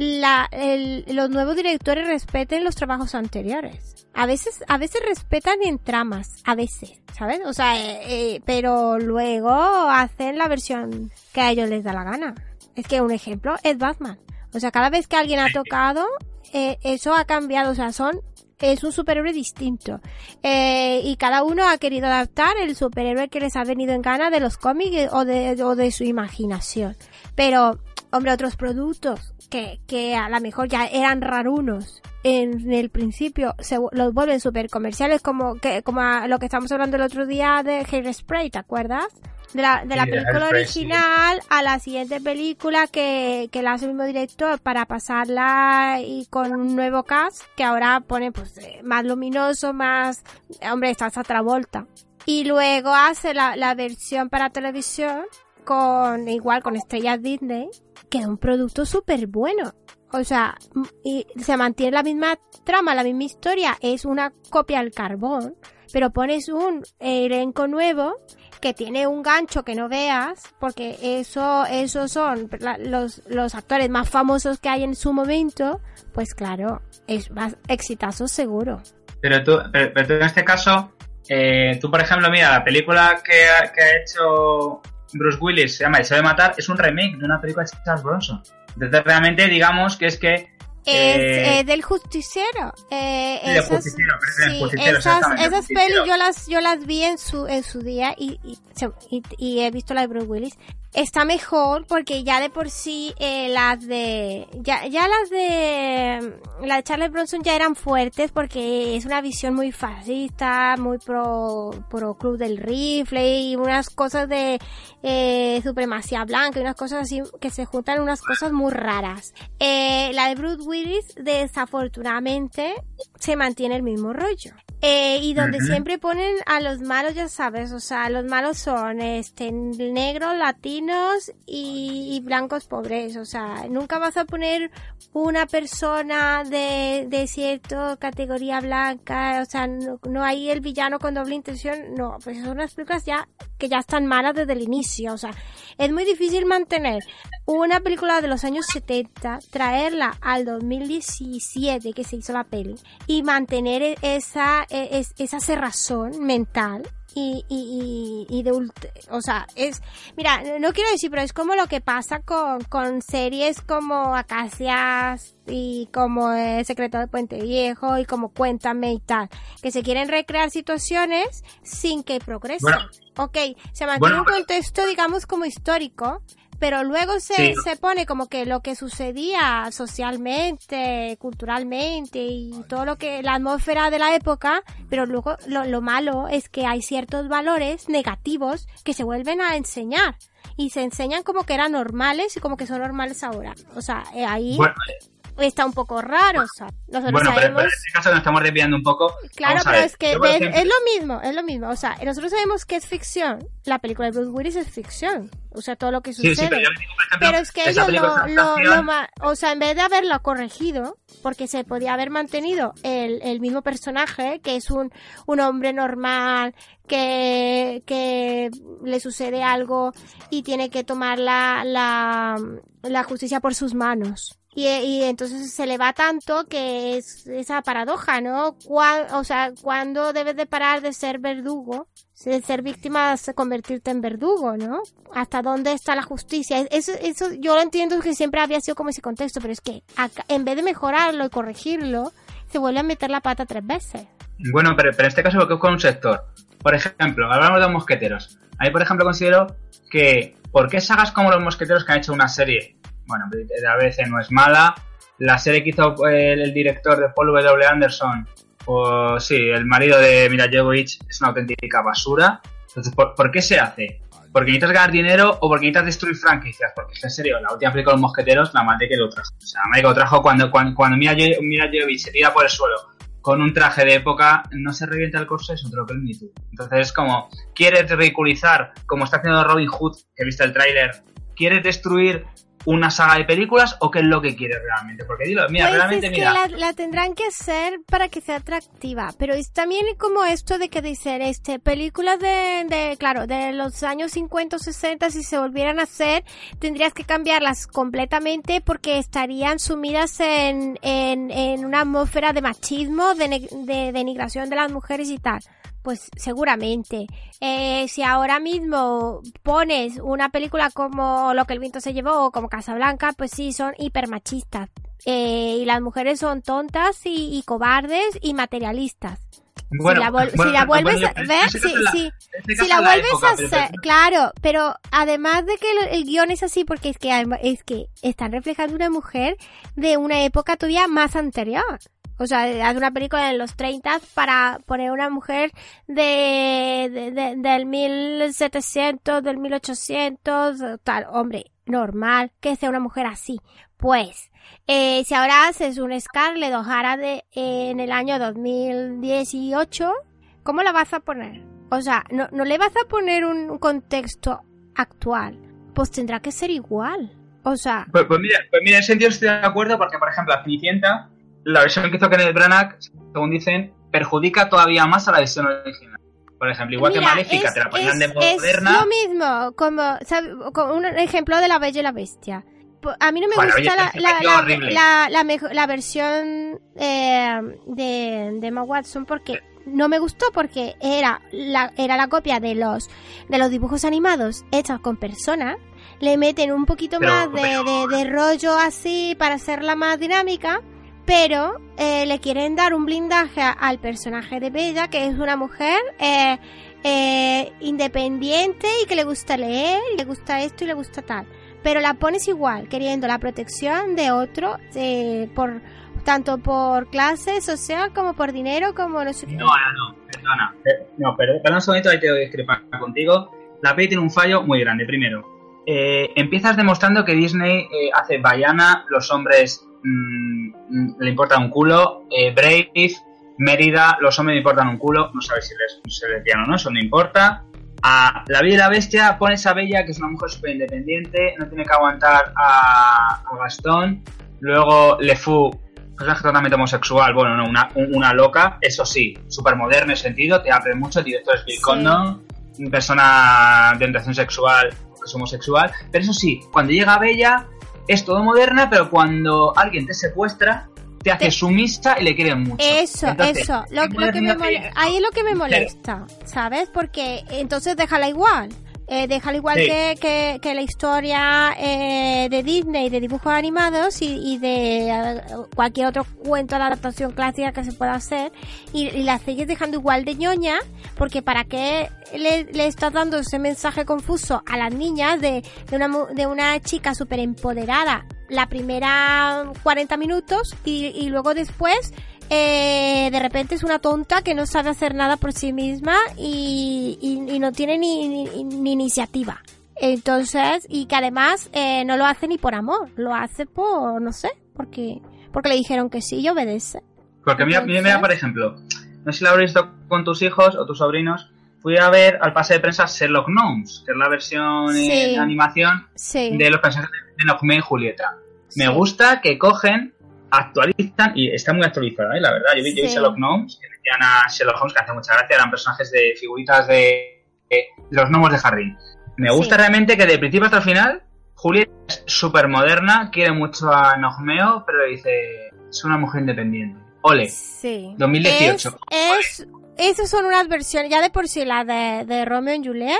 la, el, los nuevos directores respeten los trabajos anteriores. A veces, a veces respetan en tramas, a veces, ¿sabes? O sea, eh, eh, pero luego hacen la versión que a ellos les da la gana. Es que un ejemplo es Batman. O sea, cada vez que alguien ha tocado, eh, eso ha cambiado. O sea, son es un superhéroe distinto. Eh, y cada uno ha querido adaptar el superhéroe que les ha venido en gana de los cómics o de, o de su imaginación. Pero, hombre, otros productos que, que a lo mejor ya eran rarunos en el principio se los vuelven super comerciales como que como a lo que estamos hablando el otro día de Hairspray, ¿te acuerdas? De la, de la Sí, película Hairspray, original a la siguiente película que, que la hace el mismo director para pasarla y con un nuevo cast que ahora pone pues eh, más luminoso, más, hombre, está hasta Travolta. Y luego hace la, la versión para televisión con, igual con estrellas Disney, que es un producto súper bueno. O sea, y se mantiene la misma trama, la misma historia, es una copia al carbón, pero pones un elenco nuevo que tiene un gancho que no veas, porque eso, esos son los, los actores más famosos que hay en su momento, pues claro, es más exitazo seguro. Pero tú, pero, pero tú en este caso, eh, tú por ejemplo, mira, la película que ha, que ha hecho Bruce Willis, se llama El sabe matar, es un remake de una película de Charles Bronson. Entonces realmente digamos que es que... Es, eh, eh, del justiciero. Eh, del esas- justiciero, del sí, justiciero, esas, esas pelis yo las, yo las vi en su, en su día y, y, y- y he visto la de Bruce Willis. Está mejor porque ya de por sí eh, las de, ya, ya las de, la de Charles Bronson ya eran fuertes porque es una visión muy fascista, muy pro, pro club del rifle y unas cosas de eh, supremacía blanca y unas cosas así que se juntan unas cosas muy raras. Eh, la de Bruce Willis, desafortunadamente, se mantiene el mismo rollo. Eh, y donde Ujú. siempre ponen a los malos, ya sabes, o sea, los malos son este negros, latinos y, y blancos pobres, o sea, nunca vas a poner una persona de, de cierta categoría blanca, o sea, no, no hay el villano con doble intención, no, pues son unas películas ya que ya están malas desde el inicio, o sea, es muy difícil mantener una película de los años 70, traerla al 2017 que se hizo la peli y mantener e- esa, e- es- esa cerrazón mental y, y, y, y de ult- o sea, es, mira, no quiero decir, pero es como lo que pasa con, con series como Acacias y como eh, Secreto de Puente Viejo y como Cuéntame y tal, que se quieren recrear situaciones sin que progresen. Bueno. ok, se mantiene Bueno, un contexto, digamos, como histórico, pero luego se, Sí. se pone como que lo que sucedía socialmente, culturalmente y todo lo que, la atmósfera de la época, pero luego lo, lo malo es que hay ciertos valores negativos que se vuelven a enseñar y se enseñan como que eran normales y como que son normales ahora. O sea, eh, ahí bueno, está un poco raro, o sea, nosotros bueno sabemos... pero en este caso nos estamos desviando un poco. Claro, pero es que es lo mismo, es lo mismo. O sea, nosotros sabemos que es ficción. La película de Bruce Willis es ficción. O sea, todo lo que sucede. sí, pero yo digo, por ejemplo, Pero es que ellos lo, lo, lo o sea, en vez de haberlo corregido, porque se podía haber mantenido el, el mismo personaje, que es un, un hombre normal, que, que le sucede algo y tiene que tomar la, la, la justicia por sus manos. Y, entonces se le va tanto que es esa paradoja, ¿no? O sea, ¿cuándo debes de parar de ser verdugo? De ser víctima, convertirte en verdugo, ¿no? ¿Hasta dónde está la justicia? Eso, eso yo lo entiendo que siempre había sido como ese contexto, pero es que en vez de mejorarlo y corregirlo, se vuelve a meter la pata tres veces. Bueno, pero, pero en este caso porque es con un sector. Por ejemplo, hablamos de los mosqueteros. Ahí, por ejemplo, considero que ¿por qué sagas como los mosqueteros que han hecho una serie? Bueno, a veces no es mala. La serie que hizo el, el director de Paul W. Anderson o sí, el marido de Mila Jovovich es una auténtica basura. Entonces, ¿por, qué se hace? ¿Porque necesitas ganar dinero o porque necesitas destruir franquicias? Porque en serio, la última película de los mosqueteros, la madre que lo trajo. O sea, la madre que lo trajo cuando, cuando, cuando Mila, se tira por el suelo con un traje de época, no se revienta el corso, es otro que el Me Too. Entonces es como, ¿quieres ridiculizar, como está haciendo Robin Hood, que he visto el tráiler, ¿quieres destruir una saga de películas o qué es lo que quieres realmente? Porque dilo, mira, Pues realmente, es que mira, la, la tendrán que hacer para que sea atractiva, pero es también como esto de que dicen, este, películas de, de, claro, de los años 50 o 60, si se volvieran a hacer, tendrías que cambiarlas completamente porque estarían sumidas en, en, en una atmósfera de machismo, de, de denigración de las mujeres y tal. Pues seguramente. Eh, si ahora mismo pones una película como Lo que el viento se llevó o como Casablanca, pues sí, son hipermachistas. Eh, y las mujeres son tontas y, y cobardes y materialistas. bueno, si la, vol- bueno, si la vuelves a ver, sí, sí. Si la vuelves a hacer, claro, pero además de que el, el guion es así, porque es que es que están reflejando una mujer de una época todavía más anterior. O sea, hace una película en los 30 para poner una mujer de, de- de- del 1700, del 1800, tal. Hombre, normal que sea una mujer así. Pues, eh, si ahora haces un Scarlett O'Hara de, en el año 2018, ¿cómo la vas a poner? O sea, no, no le vas a poner un contexto actual. Pues tendrá que ser igual. O sea, Pues, pues mira, pues mira, en ese sentido estoy de acuerdo porque, por ejemplo, Cenicienta, la versión que hizo Kenneth Branagh, según dicen, perjudica todavía más a la versión original. Por ejemplo, igual mira, que Maléfica, es, te la ponían de es- es moderna. lo mismo, como, como un ejemplo de la Bella y la Bestia. Po- A mí no me Bueno, gusta oye, la, la, la, la, versión eh, de, de Emma Watson porque no me gustó porque era la, era la copia de los, de los dibujos animados hechos con personas. Le meten un poquito Pero- más de, de, de rollo así para hacerla más dinámica. Pero eh, le quieren dar un blindaje al personaje de Bella, que es una mujer eh, eh, independiente y que le gusta leer, y le gusta esto y le gusta tal. Pero la pones igual, queriendo la protección de otro, eh, por tanto por clase social como por dinero, como no sé qué. No, no, no, perdona. No, perdón, perdón un segundito, ahí te voy a discrepar contigo. La peli tiene un fallo muy grande. Primero, eh, empiezas demostrando que Disney eh, hace Bayana, los hombres mm, le importan un culo, eh, Brave, Mérida, los hombres le importan un culo, no sabes si les, se lesbiana o no, eso no importa. A La Bella y la Bestia pones a Bella, que es una mujer súper independiente, no tiene que aguantar a, a Gastón. Luego Le Fou, personaje totalmente homosexual, bueno, no, una, un- una loca, eso sí, súper moderno en sentido, te abre mucho, el director es Bill Sí. Condon, persona de orientación sexual, que es homosexual, pero eso sí, cuando llega Bella, es todo moderna, pero cuando alguien te secuestra, te hace Te- sumisa y le quieren mucho. Eso, Entonces, eso. Lo, ¿qué lo que me ahí es lo que me molesta, ¿sabes? Porque entonces déjala igual. Eh, déjala igual Sí. que, que, que la historia eh, de Disney, de dibujos animados y, y de eh, cualquier otro cuento de adaptación clásica que se pueda hacer. Y, y la sigues dejando igual de ñoña, porque ¿para qué le, le estás dando ese mensaje confuso a las niñas de, de, una, de una chica súper empoderada la primera 40 minutos y, y luego después eh, de repente es una tonta que no sabe hacer nada por sí misma y, y- y no tiene ni, ni- ni iniciativa. Entonces, y que además eh, no lo hace ni por amor, lo hace por, no sé, porque, porque le dijeron que sí y obedece. Porque mira, mira, Entonces- por ejemplo, no sé si la habréis visto con tus hijos o tus sobrinos, fui a ver al pase de prensa Sherlock Gnomes, que es la versión Sí. en animación Sí. de los personajes de Nogme y Julieta. Me gusta que cogen, actualizan, y está muy actualizada, ¿eh? la verdad. Yo vi, yo vi Sí. Sherlock Gnomes, que metían a Sherlock Holmes, que hace mucha gracia, eran personajes de figuritas de, de los gnomos de jardín. Me gusta Sí. realmente que de principio hasta el final, Julieta es súper moderna, quiere mucho a Nogmeo, pero dice, es una mujer independiente. Ole. Sí. 2018. Es, es, esas son unas versiones, ya de por sí la de, de Romeo y Juliet,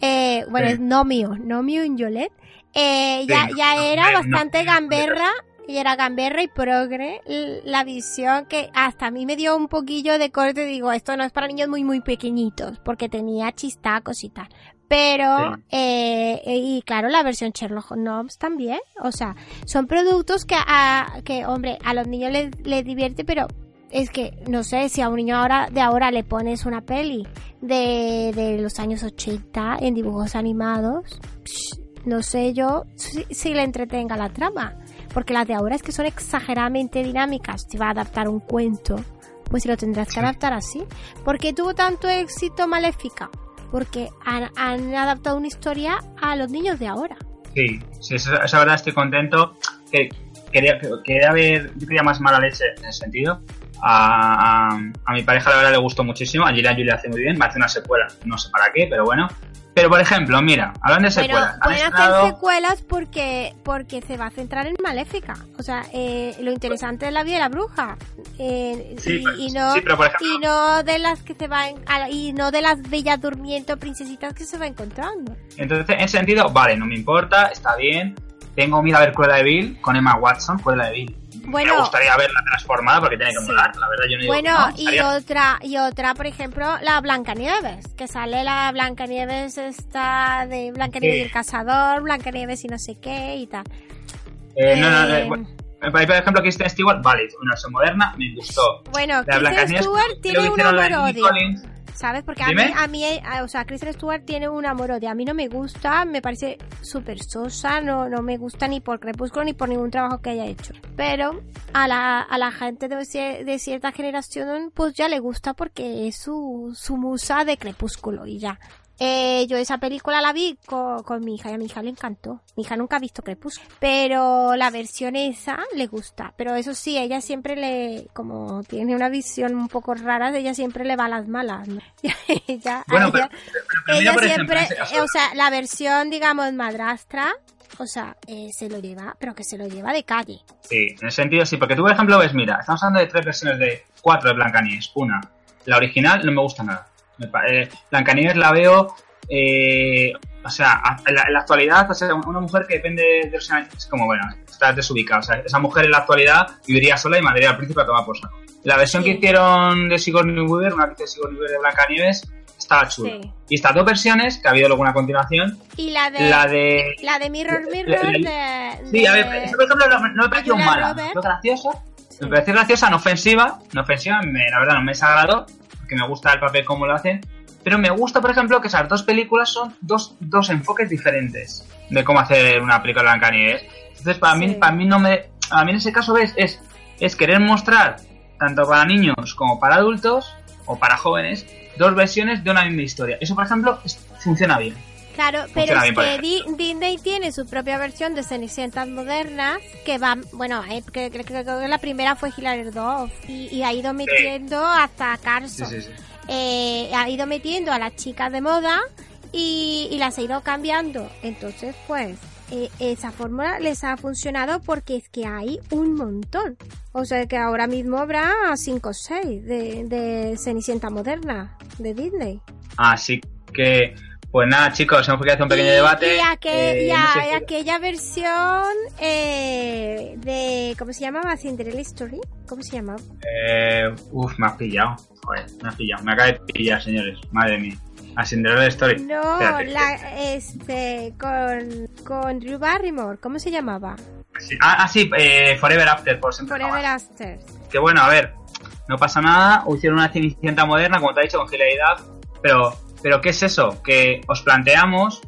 eh, bueno, Sí. es Nomio, Nomio y Juliet, eh, ya, Sí, ya no, era no, bastante no, gamberra, y era gamberra y progre, la visión que hasta a mí me dio un poquillo de corte, digo, esto no es para niños muy, muy pequeñitos, porque tenía chistacos y tal. Pero, Sí. eh, y claro, la versión Sherlock Holmes también. O sea, son productos que, a, que hombre, a los niños les, les divierte, pero es que, no sé, si a un niño ahora de ahora le pones una peli de, de los años 80 en dibujos animados, no sé yo si, si, le entretenga la trama. Porque las de ahora es que son exageradamente dinámicas. Si va a adaptar un cuento, pues lo tendrás que adaptar así. porque tuvo tanto éxito Maléfica? Porque han, han adaptado una historia a los niños de ahora. Sí, sí, esa, verdad estoy contento. Que quería, quería ver, yo quería más mala leche en ese sentido. A, a, a, mi pareja la verdad le gustó muchísimo, a Gillian Julia hace muy bien, va a hacer una secuela, no sé para qué, pero bueno. Pero por ejemplo, mira, hablando de secuelas. Bueno, pueden hacer secuelas porque, porque se va a centrar en Maléfica. O sea, eh, lo interesante es la vida de la bruja. Eh, sí, y, pero, y, no, sí, pero por ejemplo, y no de las que se van a, y no de las bellas durmiendo princesitas que se va encontrando. Entonces, en ese sentido, vale, no me importa, está bien. Tengo miedo a ver Cruella de Vil con Emma Watson, Cruella de Vil. Bueno, me gustaría verla transformada porque tiene que sí. molar, la verdad yo no Bueno, digo, no, y otra y otra, por ejemplo, la Blancanieves, que sale la Blancanieves esta de Blancanieves sí. y el cazador, Blancanieves y no sé qué y tal. Eh, eh, no, no, eh, bueno, por ejemplo, Kristen Stewart, vale, una versión moderna, me gustó. Bueno, Kristen Stewart tiene un amor-odio. ¿Sabes? Porque a mí, a mí, o sea, Kristen Stewart tiene un amor-odio. A mí no me gusta, me parece súper sosa, no, no me gusta ni por Crepúsculo ni por ningún trabajo que haya hecho. Pero a la, a la gente de, de cierta generación, pues ya le gusta porque es su, su musa de Crepúsculo y ya. Eh, yo esa película la vi con, con, mi hija y a mi hija le encantó. Mi hija nunca ha visto Crepúsculo. Pero la versión esa le gusta. Pero eso sí, ella siempre le, como tiene una visión un poco rara, ella siempre le va a las malas. ¿no? ella, bueno, ella, pero, pero, ella por siempre, ejemplo, caso... o sea, la versión, digamos, madrastra, o sea, eh, se lo lleva, pero que se lo lleva de calle. Sí, en ese sentido sí, porque tú, por ejemplo, ves, mira, estamos hablando de tres versiones de cuatro de Blancanieves. Una, la original no me gusta nada. Eh, Blancanieves la veo, eh, o sea, en la, en la, actualidad, o sea, una mujer que depende de los es como, bueno, está desubicada. O sea, esa mujer en la actualidad viviría sola y mandaría al príncipe a tomar por saco. La versión sí. que hicieron de Sigourney Weaver, una que de Sigourney Weaver de Blancanieves, estaba chula. Sí. Y estas dos versiones, que ha habido luego una continuación. Y la de. La de, la de Mirror Mirror de. de sí, a ver, eso por ejemplo no, no me pareció mala. Fue graciosa. Me pareció graciosa, no ofensiva. No ofensiva, me, la verdad no me desagradó. Porque me gusta el papel como lo hacen. Pero me gusta, por ejemplo, que esas dos películas son dos, dos enfoques diferentes de cómo hacer una película de Blancanieves. Entonces, para sí. mí, para mí no me, a mí en ese caso ves, es, es querer mostrar tanto para niños como para adultos o para jóvenes dos versiones de una misma historia. Eso, por ejemplo, es, funciona bien. Claro, pero es que Di Disney tiene su propia versión de Cenicientas modernas que va, bueno, eh, creo que, que, que, la primera fue Hilary Duff y, y, ha ido metiendo sí. hasta Carson. Sí, sí, eh, ha ido metiendo a las chicas de moda y, y las ha ido cambiando. Entonces, pues, eh, esa fórmula les ha funcionado porque es que hay un montón. O sea que ahora mismo habrá 5 o 6 de, de Cenicienta moderna de Disney. Así que pues nada, chicos, hemos querido hacer un pequeño y, debate. Y, aquel, eh, no sé si... aquella versión eh, de. ¿Cómo se llamaba? Cinderella Story. ¿Cómo se llamaba? Eh, uf, me has pillado. Joder, me has pillado. Me acaba de pillar, señores. Madre mía. A Cinderella Story. No, la, este, con, con Drew Barrymore. ¿Cómo se llamaba? Sí. Ah, ah, sí, eh, Forever After, por siempre. Forever After. Que bueno, a ver, no pasa nada. Hicieron una cenicienta moderna, como te ha dicho, con Hilary pero pero ¿qué es eso? Que os planteamos,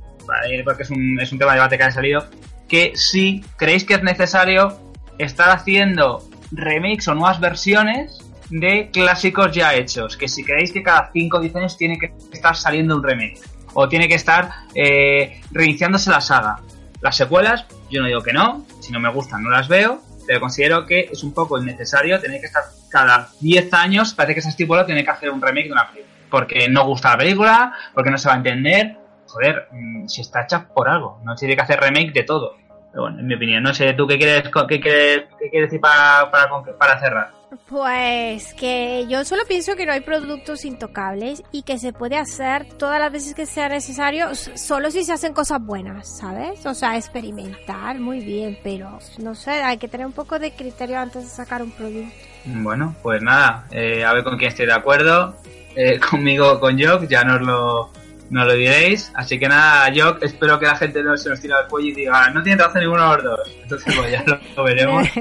porque es un, es un tema de debate que ha salido, que si creéis que es necesario estar haciendo remakes o nuevas versiones de clásicos ya hechos. Que si creéis que cada 5 o 10 años tiene que estar saliendo un remake. O tiene que estar eh, reiniciándose la saga. Las secuelas, yo no digo que no. Si no me gustan, no las veo. Pero considero que es un poco innecesario tener que estar cada 10 años, parece que se estipulado, tiene que hacer un remake de una película porque no gusta la película, porque no se va a entender. Joder, si está hecha por algo, no tiene que hacer remake de todo. Pero bueno, en mi opinión, no sé, ¿tú qué quieres, qué quieres, qué quieres decir para, para, para cerrar? Pues que yo solo pienso que no hay productos intocables y que se puede hacer todas las veces que sea necesario, solo si se hacen cosas buenas, ¿sabes? O sea, experimentar muy bien, pero no sé, hay que tener un poco de criterio antes de sacar un producto. Bueno, pues nada, eh, a ver con quién estoy de acuerdo eh, conmigo con Jock, ya nos lo, nos lo diréis. Así que nada, Jock, espero que la gente no se nos tire al cuello y diga, no tiene razón ninguno de los dos. Entonces, pues ya lo, lo veremos.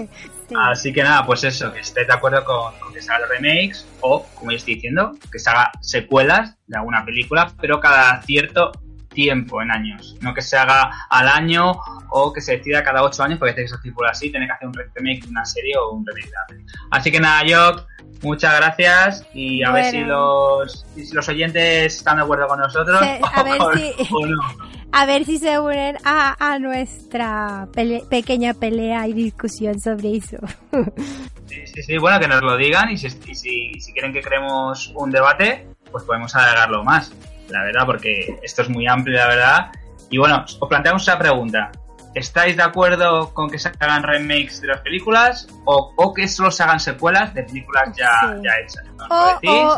Así que nada, pues eso, que estéis de acuerdo con, que se hagan remakes o, como yo estoy diciendo, que se haga secuelas de alguna película, pero cada cierto tiempo en años, no que se haga al año o que se decida cada ocho años, porque esos tipo así, tiene que hacer un remake de una serie o un remake de Así que nada, yo muchas gracias y a ver si los, si los oyentes están de acuerdo con nosotros. a, ver si, a ver si se unen a, a nuestra pequeña pelea y discusión sobre eso. sí, sí, sí, bueno, que nos lo digan y si, y si, si quieren que creemos un debate, pues podemos alargarlo más la verdad, porque esto es muy amplio, la verdad. Y bueno, os planteamos esa pregunta. ¿Estáis de acuerdo con que se hagan remakes de las películas o, que solo se hagan secuelas de películas ya, hechas?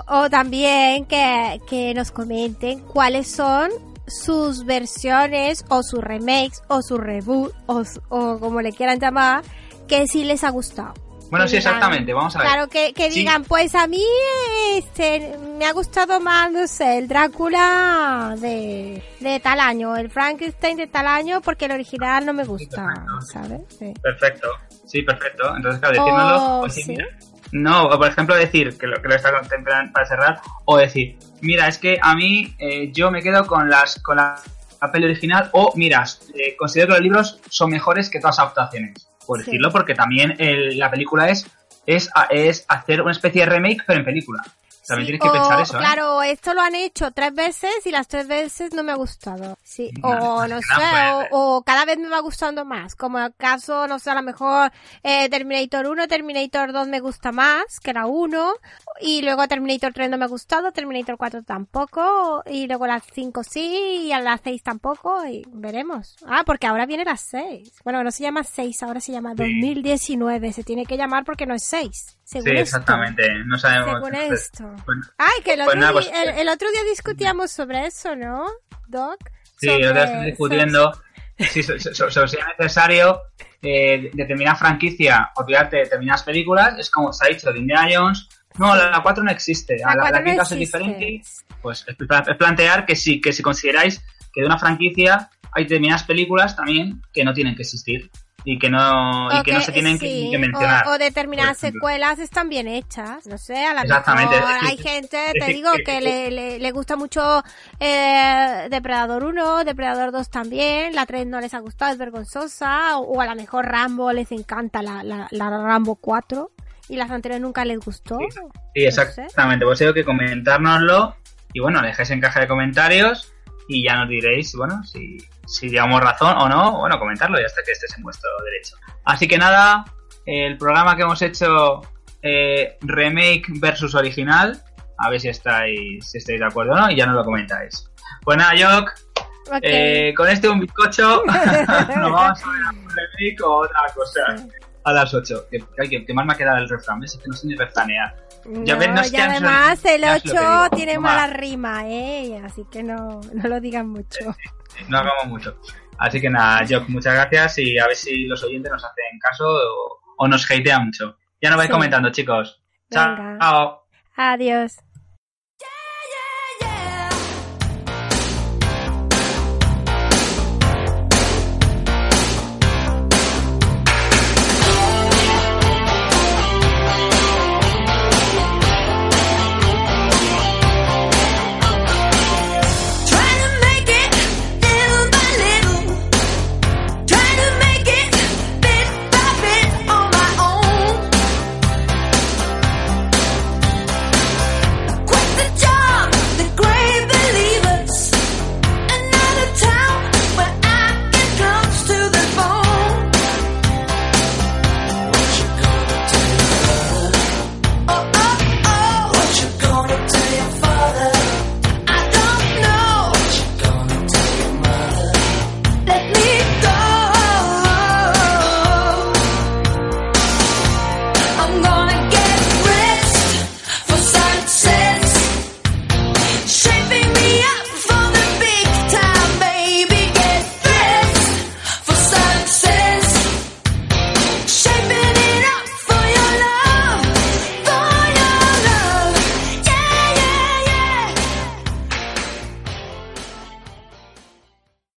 O, también que, que nos comenten cuáles son sus versiones o sus remakes o su reboot o, o como le quieran llamar que sí les ha gustado. Bueno, sí, exactamente, vamos a ver. Claro, que, que digan, pues a mí este, me ha gustado más, no sé, el Drácula de, de tal año, el Frankenstein de tal año, porque el original no me gusta, ¿sabes? Perfecto, sí, perfecto. Entonces, claro, decírnoslo, oh, pues ¿sí? No, o por ejemplo decir, que lo que lo está contemplando para cerrar, o decir, mira, es que a mí eh, yo me quedo con las con la, peli original, o mira, eh, considero que los libros son mejores que todas las adaptaciones por decirlo, porque también la película es, es, es hacer una especie de remake, pero en película. También tienes que pensar eso. ¿eh? Claro, esto lo han hecho tres veces y las tres veces no me ha gustado. Sí, o no sé, o, cada vez me va gustando más. Como el caso, no sé, a lo mejor eh, Terminator 1, Terminator 2 me gusta más que la 1. Y luego Terminator 3 no me ha gustado, Terminator 4 tampoco. Y luego las 5 sí, y a las 6 tampoco. Y veremos. Ah, porque ahora viene las 6. Bueno, no se llama 6, ahora se llama 2019. Se tiene que llamar porque no es 6 sí, exactamente. No sabemos. Según esto. Ay, que el, otro, pues, día, el, otro día discutíamos sobre eso, ¿no, Doc? Sí, sobre, lo estamos discutiendo. Si es necesario eh, determinar franquicia o tirarte determinadas películas, es como se ha dicho de Indiana Jones. No, la 4 no existe. La, la, no es diferente. Pues es plantear que si, que si consideráis que de una franquicia hay determinadas películas también que no tienen que existir y que no, y que no se tienen que, mencionar. O, determinadas secuelas están bien hechas, no sé, a la Exactamente. mejor hay gente, te digo, que le, le, gusta mucho eh, Depredador 1, Depredador 2 también, la 3 no les ha gustado, es vergonzosa, o, a lo mejor Rambo les encanta la, la, la Rambo 4 y las anteriores nunca les gustó. Sí, exactamente, pues tengo que comentárnoslo y bueno, dejéis en caja de comentarios y ya nos diréis, bueno, si, si digamos razón o no, bueno, comentarlo y hasta que estés en vuestro derecho. Así que nada, el programa que hemos hecho eh, remake versus original, a ver si estáis, si estáis de acuerdo o no, y ya nos lo comentáis. Pues nada, Jock, eh, con este un bizcocho nos vamos a ver a un remake o otra cosa a las 8. Que, más me ha quedado el refrán, Es que no sé ni refranear. Ya y además el 8 tiene mala rima, ¿eh? Así que no, no lo digan mucho. no hagamos mucho. Así que nada, Jock, muchas gracias y a ver si los oyentes nos hacen caso o, nos hatean mucho. Ya nos vais comentando, chicos. Chao. Adiós.